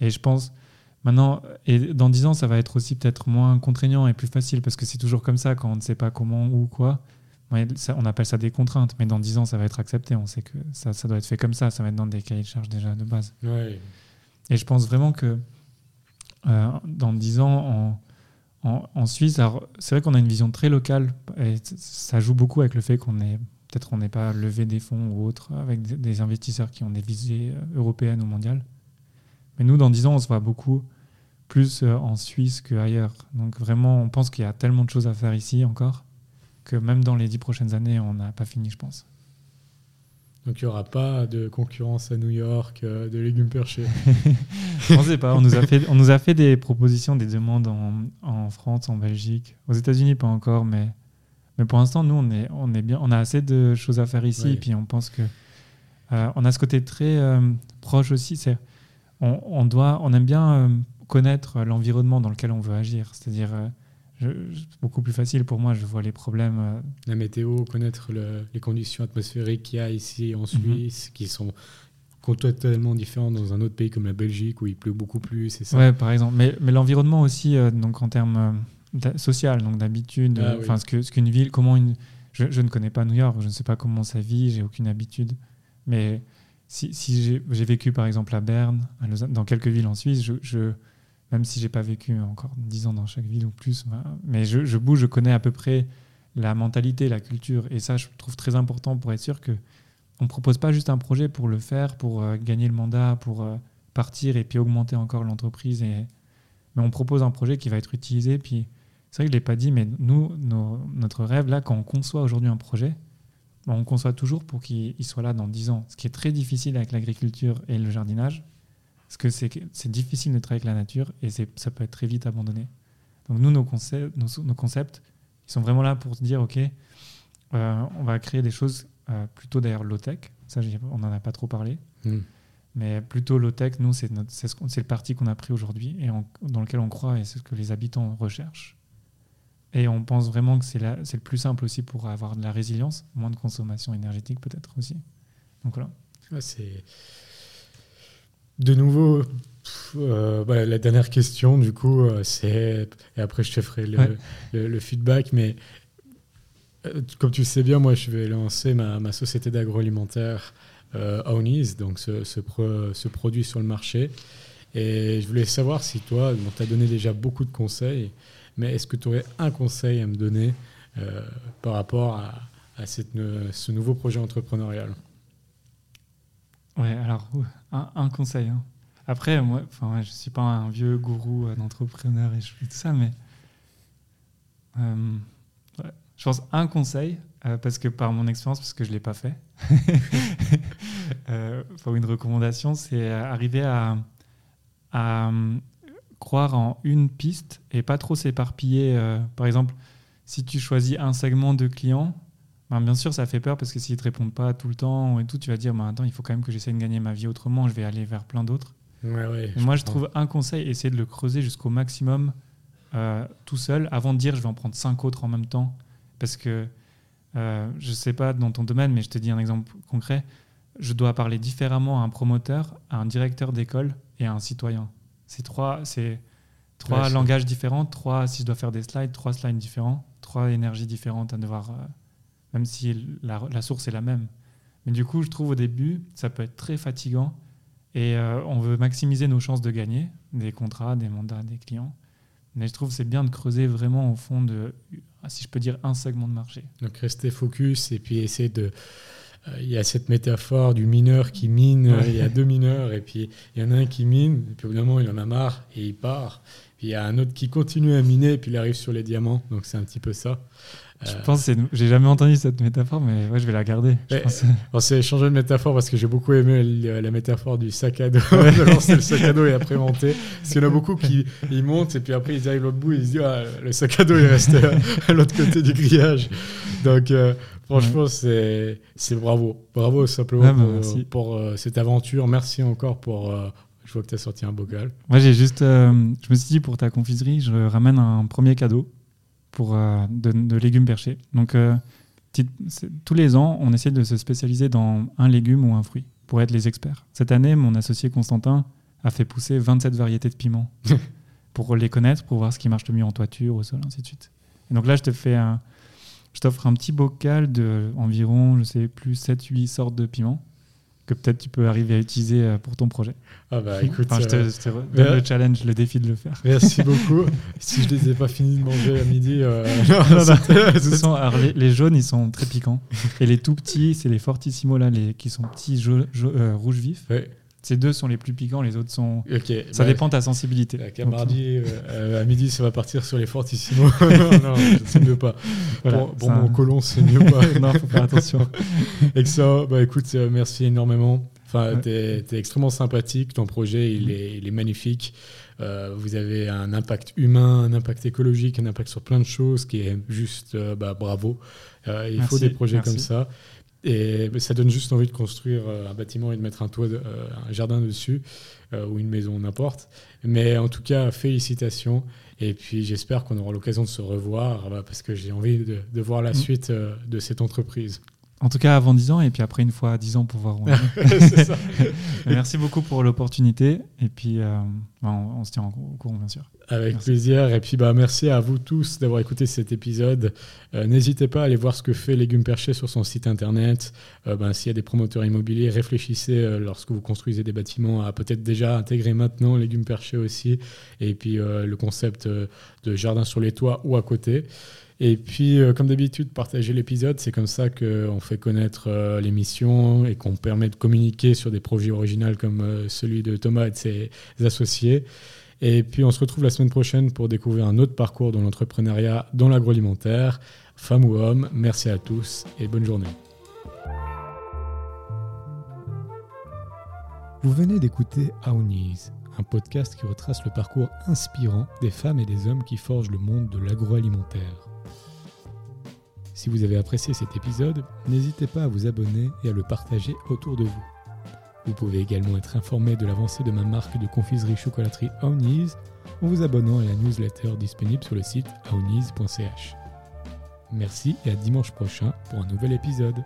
Et je pense, Maintenant, et dans 10 ans, ça va être aussi peut-être moins contraignant et plus facile parce que c'est toujours comme ça quand on ne sait pas comment ou quoi. on appelle ça des contraintes, mais dans 10 ans, ça va être accepté. On sait que ça, ça doit être fait comme ça. Ça va être dans des cahiers de charges déjà de base. Et je pense vraiment que euh, dans 10 ans, en, en, Suisse, c'est vrai qu'on a une vision très locale et ça joue beaucoup avec le fait qu'on est peut-être on n'est pas levé des fonds ou autre avec des investisseurs qui ont des visées euh, européennes ou mondiales. Mais nous, dans 10 ans, on se voit beaucoup plus euh, en Suisse qu'ailleurs. Donc vraiment, on pense qu'il y a tellement de choses à faire ici encore que même dans les 10 prochaines années, on n'a pas fini, je pense. Donc il n'y aura pas de concurrence à New York euh, de légumes perchés On ne sait pas. On nous, a fait, on nous a fait des propositions, des demandes en, en France, en Belgique. Aux États-Unis, pas encore, mais, mais pour l'instant, nous, on, est, on, est bien, on a assez de choses à faire ici. Et puis on pense que. Euh, on a ce côté très proche aussi. C'est on, doit, on aime bien euh, connaître l'environnement dans lequel on veut agir. C'est-à-dire, euh, beaucoup plus facile pour moi, je vois les problèmes. Euh, La météo, connaître les conditions atmosphériques qu'il y a ici en mhm. Suisse, qui sont totalement différentes dans un autre pays comme la Belgique où il pleut beaucoup plus. C'est ça. Ouais, par exemple. Mais, l'environnement aussi, donc en termes social, donc d'habitude, ah enfin ce qu'une ville, comment une, je, je, ne connais pas New York, je ne sais pas comment ça vit, j'ai aucune habitude, mais si, j'ai vécu par exemple à Berne, à dans quelques villes en Suisse, je, même si j'ai pas vécu encore 10 ans dans chaque ville ou plus, mais je, bouge, je connais à peu près la mentalité, la culture. Et ça, je trouve très important pour être sûr que on propose pas juste un projet pour le faire, pour euh, gagner le mandat, pour euh, partir et puis augmenter encore l'entreprise. Mais on propose un projet qui va être utilisé. Puis c'est vrai que je l'ai pas dit, mais nous, notre rêve là, quand on conçoit aujourd'hui un projet, on conçoit toujours pour qu'il soit là dans 10 ans. Ce qui est très difficile avec l'agriculture et le jardinage, parce que c'est difficile de travailler avec la nature et ça peut être très vite abandonné. Donc nous, nos concepts, nos, concepts ils sont vraiment là pour se dire, OK, euh, on va créer des choses euh, plutôt d'ailleurs low-tech. Ça, on n'en a pas trop parlé. Hmm. Mais plutôt low-tech, nous, c'est le parti qu'on a pris aujourd'hui et dans lequel on croit et c'est ce que les habitants recherchent. Et on pense vraiment que c'est le plus simple aussi pour avoir de la résilience, moins de consommation énergétique peut-être aussi. Donc voilà. c'est de nouveau euh, bah, la dernière question du coup, euh, c'est et après je te ferai le, le, feedback, mais euh, comme tu sais bien, moi je vais lancer ma, ma société d'agroalimentaire euh, donc ce, ce, ce, produit sur le marché. Et je voulais savoir si toi, on t'a donné déjà beaucoup de conseils. Mais est-ce que tu aurais un conseil à me donner euh, par rapport à, cette, ce nouveau projet entrepreneurial? Ouais, alors, un, conseil. Hein. Après, moi, je ne suis pas un vieux gourou euh, d'entrepreneur et je tout ça, mais euh, je pense un conseil, parce que par mon expérience, parce que je ne l'ai pas fait, euh, une recommandation, c'est arriver à, croire en une piste et pas trop s'éparpiller. Euh, par exemple, si tu choisis un segment de clients, ben bien sûr, ça fait peur parce que s'ils ne te répondent pas tout le temps et tout, tu vas dire ben attends, il faut quand même que j'essaie de gagner ma vie autrement, je vais aller vers plein d'autres. moi, je trouve un conseil, essayer de le creuser jusqu'au maximum euh, tout seul avant de dire je vais en prendre cinq autres en même temps. Parce que euh, je ne sais pas dans ton domaine, mais je te dis un exemple concret. Je dois parler différemment à un promoteur, à un directeur d'école et à un citoyen. C'est trois, c'est trois langages différents, trois, si je dois faire des slides, trois slides différents, trois énergies différentes à devoir, euh, même si la, la, source est la même. Mais du coup, je trouve au début, ça peut être très fatigant et euh, on veut maximiser nos chances de gagner des contrats, des mandats, des clients. Mais je trouve que c'est bien de creuser vraiment au fond de, si je peux dire, un segment de marché. Donc rester focus et puis essayer de il y a cette métaphore du mineur qui mine, il y a deux mineurs, et puis il y en a un qui mine, et puis moment, il en a marre, et il part. Puis il y a un autre qui continue à miner, et puis il arrive sur les diamants, donc c'est un petit peu ça. Je pense que j'ai jamais entendu cette métaphore, mais ouais, je vais la garder. On s'est échangé de métaphore parce que j'ai beaucoup aimé la métaphore du sac à dos, de lancer le sac à dos et après monter. Parce qu'il y en a beaucoup qui ils montent et puis après ils arrivent l'autre bout et ils se disent ah, le sac à dos est resté à l'autre côté du grillage. Donc euh, franchement, c'est bravo. Bravo simplement bah, pour, euh, cette aventure. Merci encore pour. Euh, je vois que tu as sorti un bocal. Moi, j'ai juste. je me suis dit pour ta confiserie, je ramène un premier cadeau pour, euh, de, légumes perchés. Donc, euh, tous les ans, on essaie de se spécialiser dans un légume ou un fruit pour être les experts. Cette année, mon associé Constantin a fait pousser 27 variétés de piments pour les connaître, pour voir ce qui marche le mieux en toiture, au sol, ainsi de suite. Et donc là, je te fais un, je t'offre un petit bocal de environ, je sais plus, 7-8 sortes de piments que peut-être tu peux arriver à utiliser euh, pour ton projet. Ah bah écoute, je te, euh, donne le challenge, le défi de le faire. Merci beaucoup. si je les ai pas finis de manger à midi, euh, les, jaunes ils sont très piquants et les tout petits c'est les fortissimo là, les qui sont petits rouges vifs. Ces deux sont les plus piquants, les autres sont. ça bah, dépend de ta sensibilité. À mardi, à midi, ça va partir sur les fortissimo. non, non, c'est mieux pas. pour, mon colon, c'est mieux pas. non, faut faire attention. Et que ça, bah écoute, merci énormément. Enfin, tu es, extrêmement sympathique. Ton projet, il, est, il est, magnifique. Euh, vous avez un impact humain, un impact écologique, un impact sur plein de choses qui est juste euh, bah, bravo. Euh, il faut des projets comme ça. Et ça donne juste envie de construire un bâtiment et de mettre un toit, un jardin dessus, ou une maison, n'importe. Mais en tout cas, félicitations. Et puis j'espère qu'on aura l'occasion de se revoir, parce que j'ai envie de, de, voir la mm. suite de cette entreprise. En tout cas, avant 10 ans, et puis après, une fois à 10 ans pour voir où on est. Merci beaucoup pour l'opportunité. Et puis, euh, bah, on, se tient au courant, bien sûr. Avec plaisir. Et puis, bah, merci à vous tous d'avoir écouté cet épisode. Euh, n'hésitez pas à aller voir ce que fait Légumes Perchés sur son site internet. Euh, ben, S'il y a des promoteurs immobiliers, réfléchissez lorsque vous construisez des bâtiments à peut-être déjà intégrer maintenant Légumes Perchés aussi. Et puis, le concept de jardin sur les toits ou à côté. Et puis, euh, comme d'habitude, partager l'épisode. C'est comme ça qu'on fait connaître euh, l'émission et qu'on permet de communiquer sur des projets originaux comme euh, celui de Thomas et de ses associés. Et puis, on se retrouve la semaine prochaine pour découvrir un autre parcours dans l'entrepreneuriat dans l'agroalimentaire. Femmes ou hommes, merci à tous et bonne journée. Vous venez d'écouter Aounis, un podcast qui retrace le parcours inspirant des femmes et des hommes qui forgent le monde de l'agroalimentaire. Si vous avez apprécié cet épisode, n'hésitez pas à vous abonner et à le partager autour de vous. Vous pouvez également être informé de l'avancée de ma marque de confiserie chocolaterie Aounis en vous abonnant à la newsletter disponible sur le site aounis.ch. Merci et à dimanche prochain pour un nouvel épisode.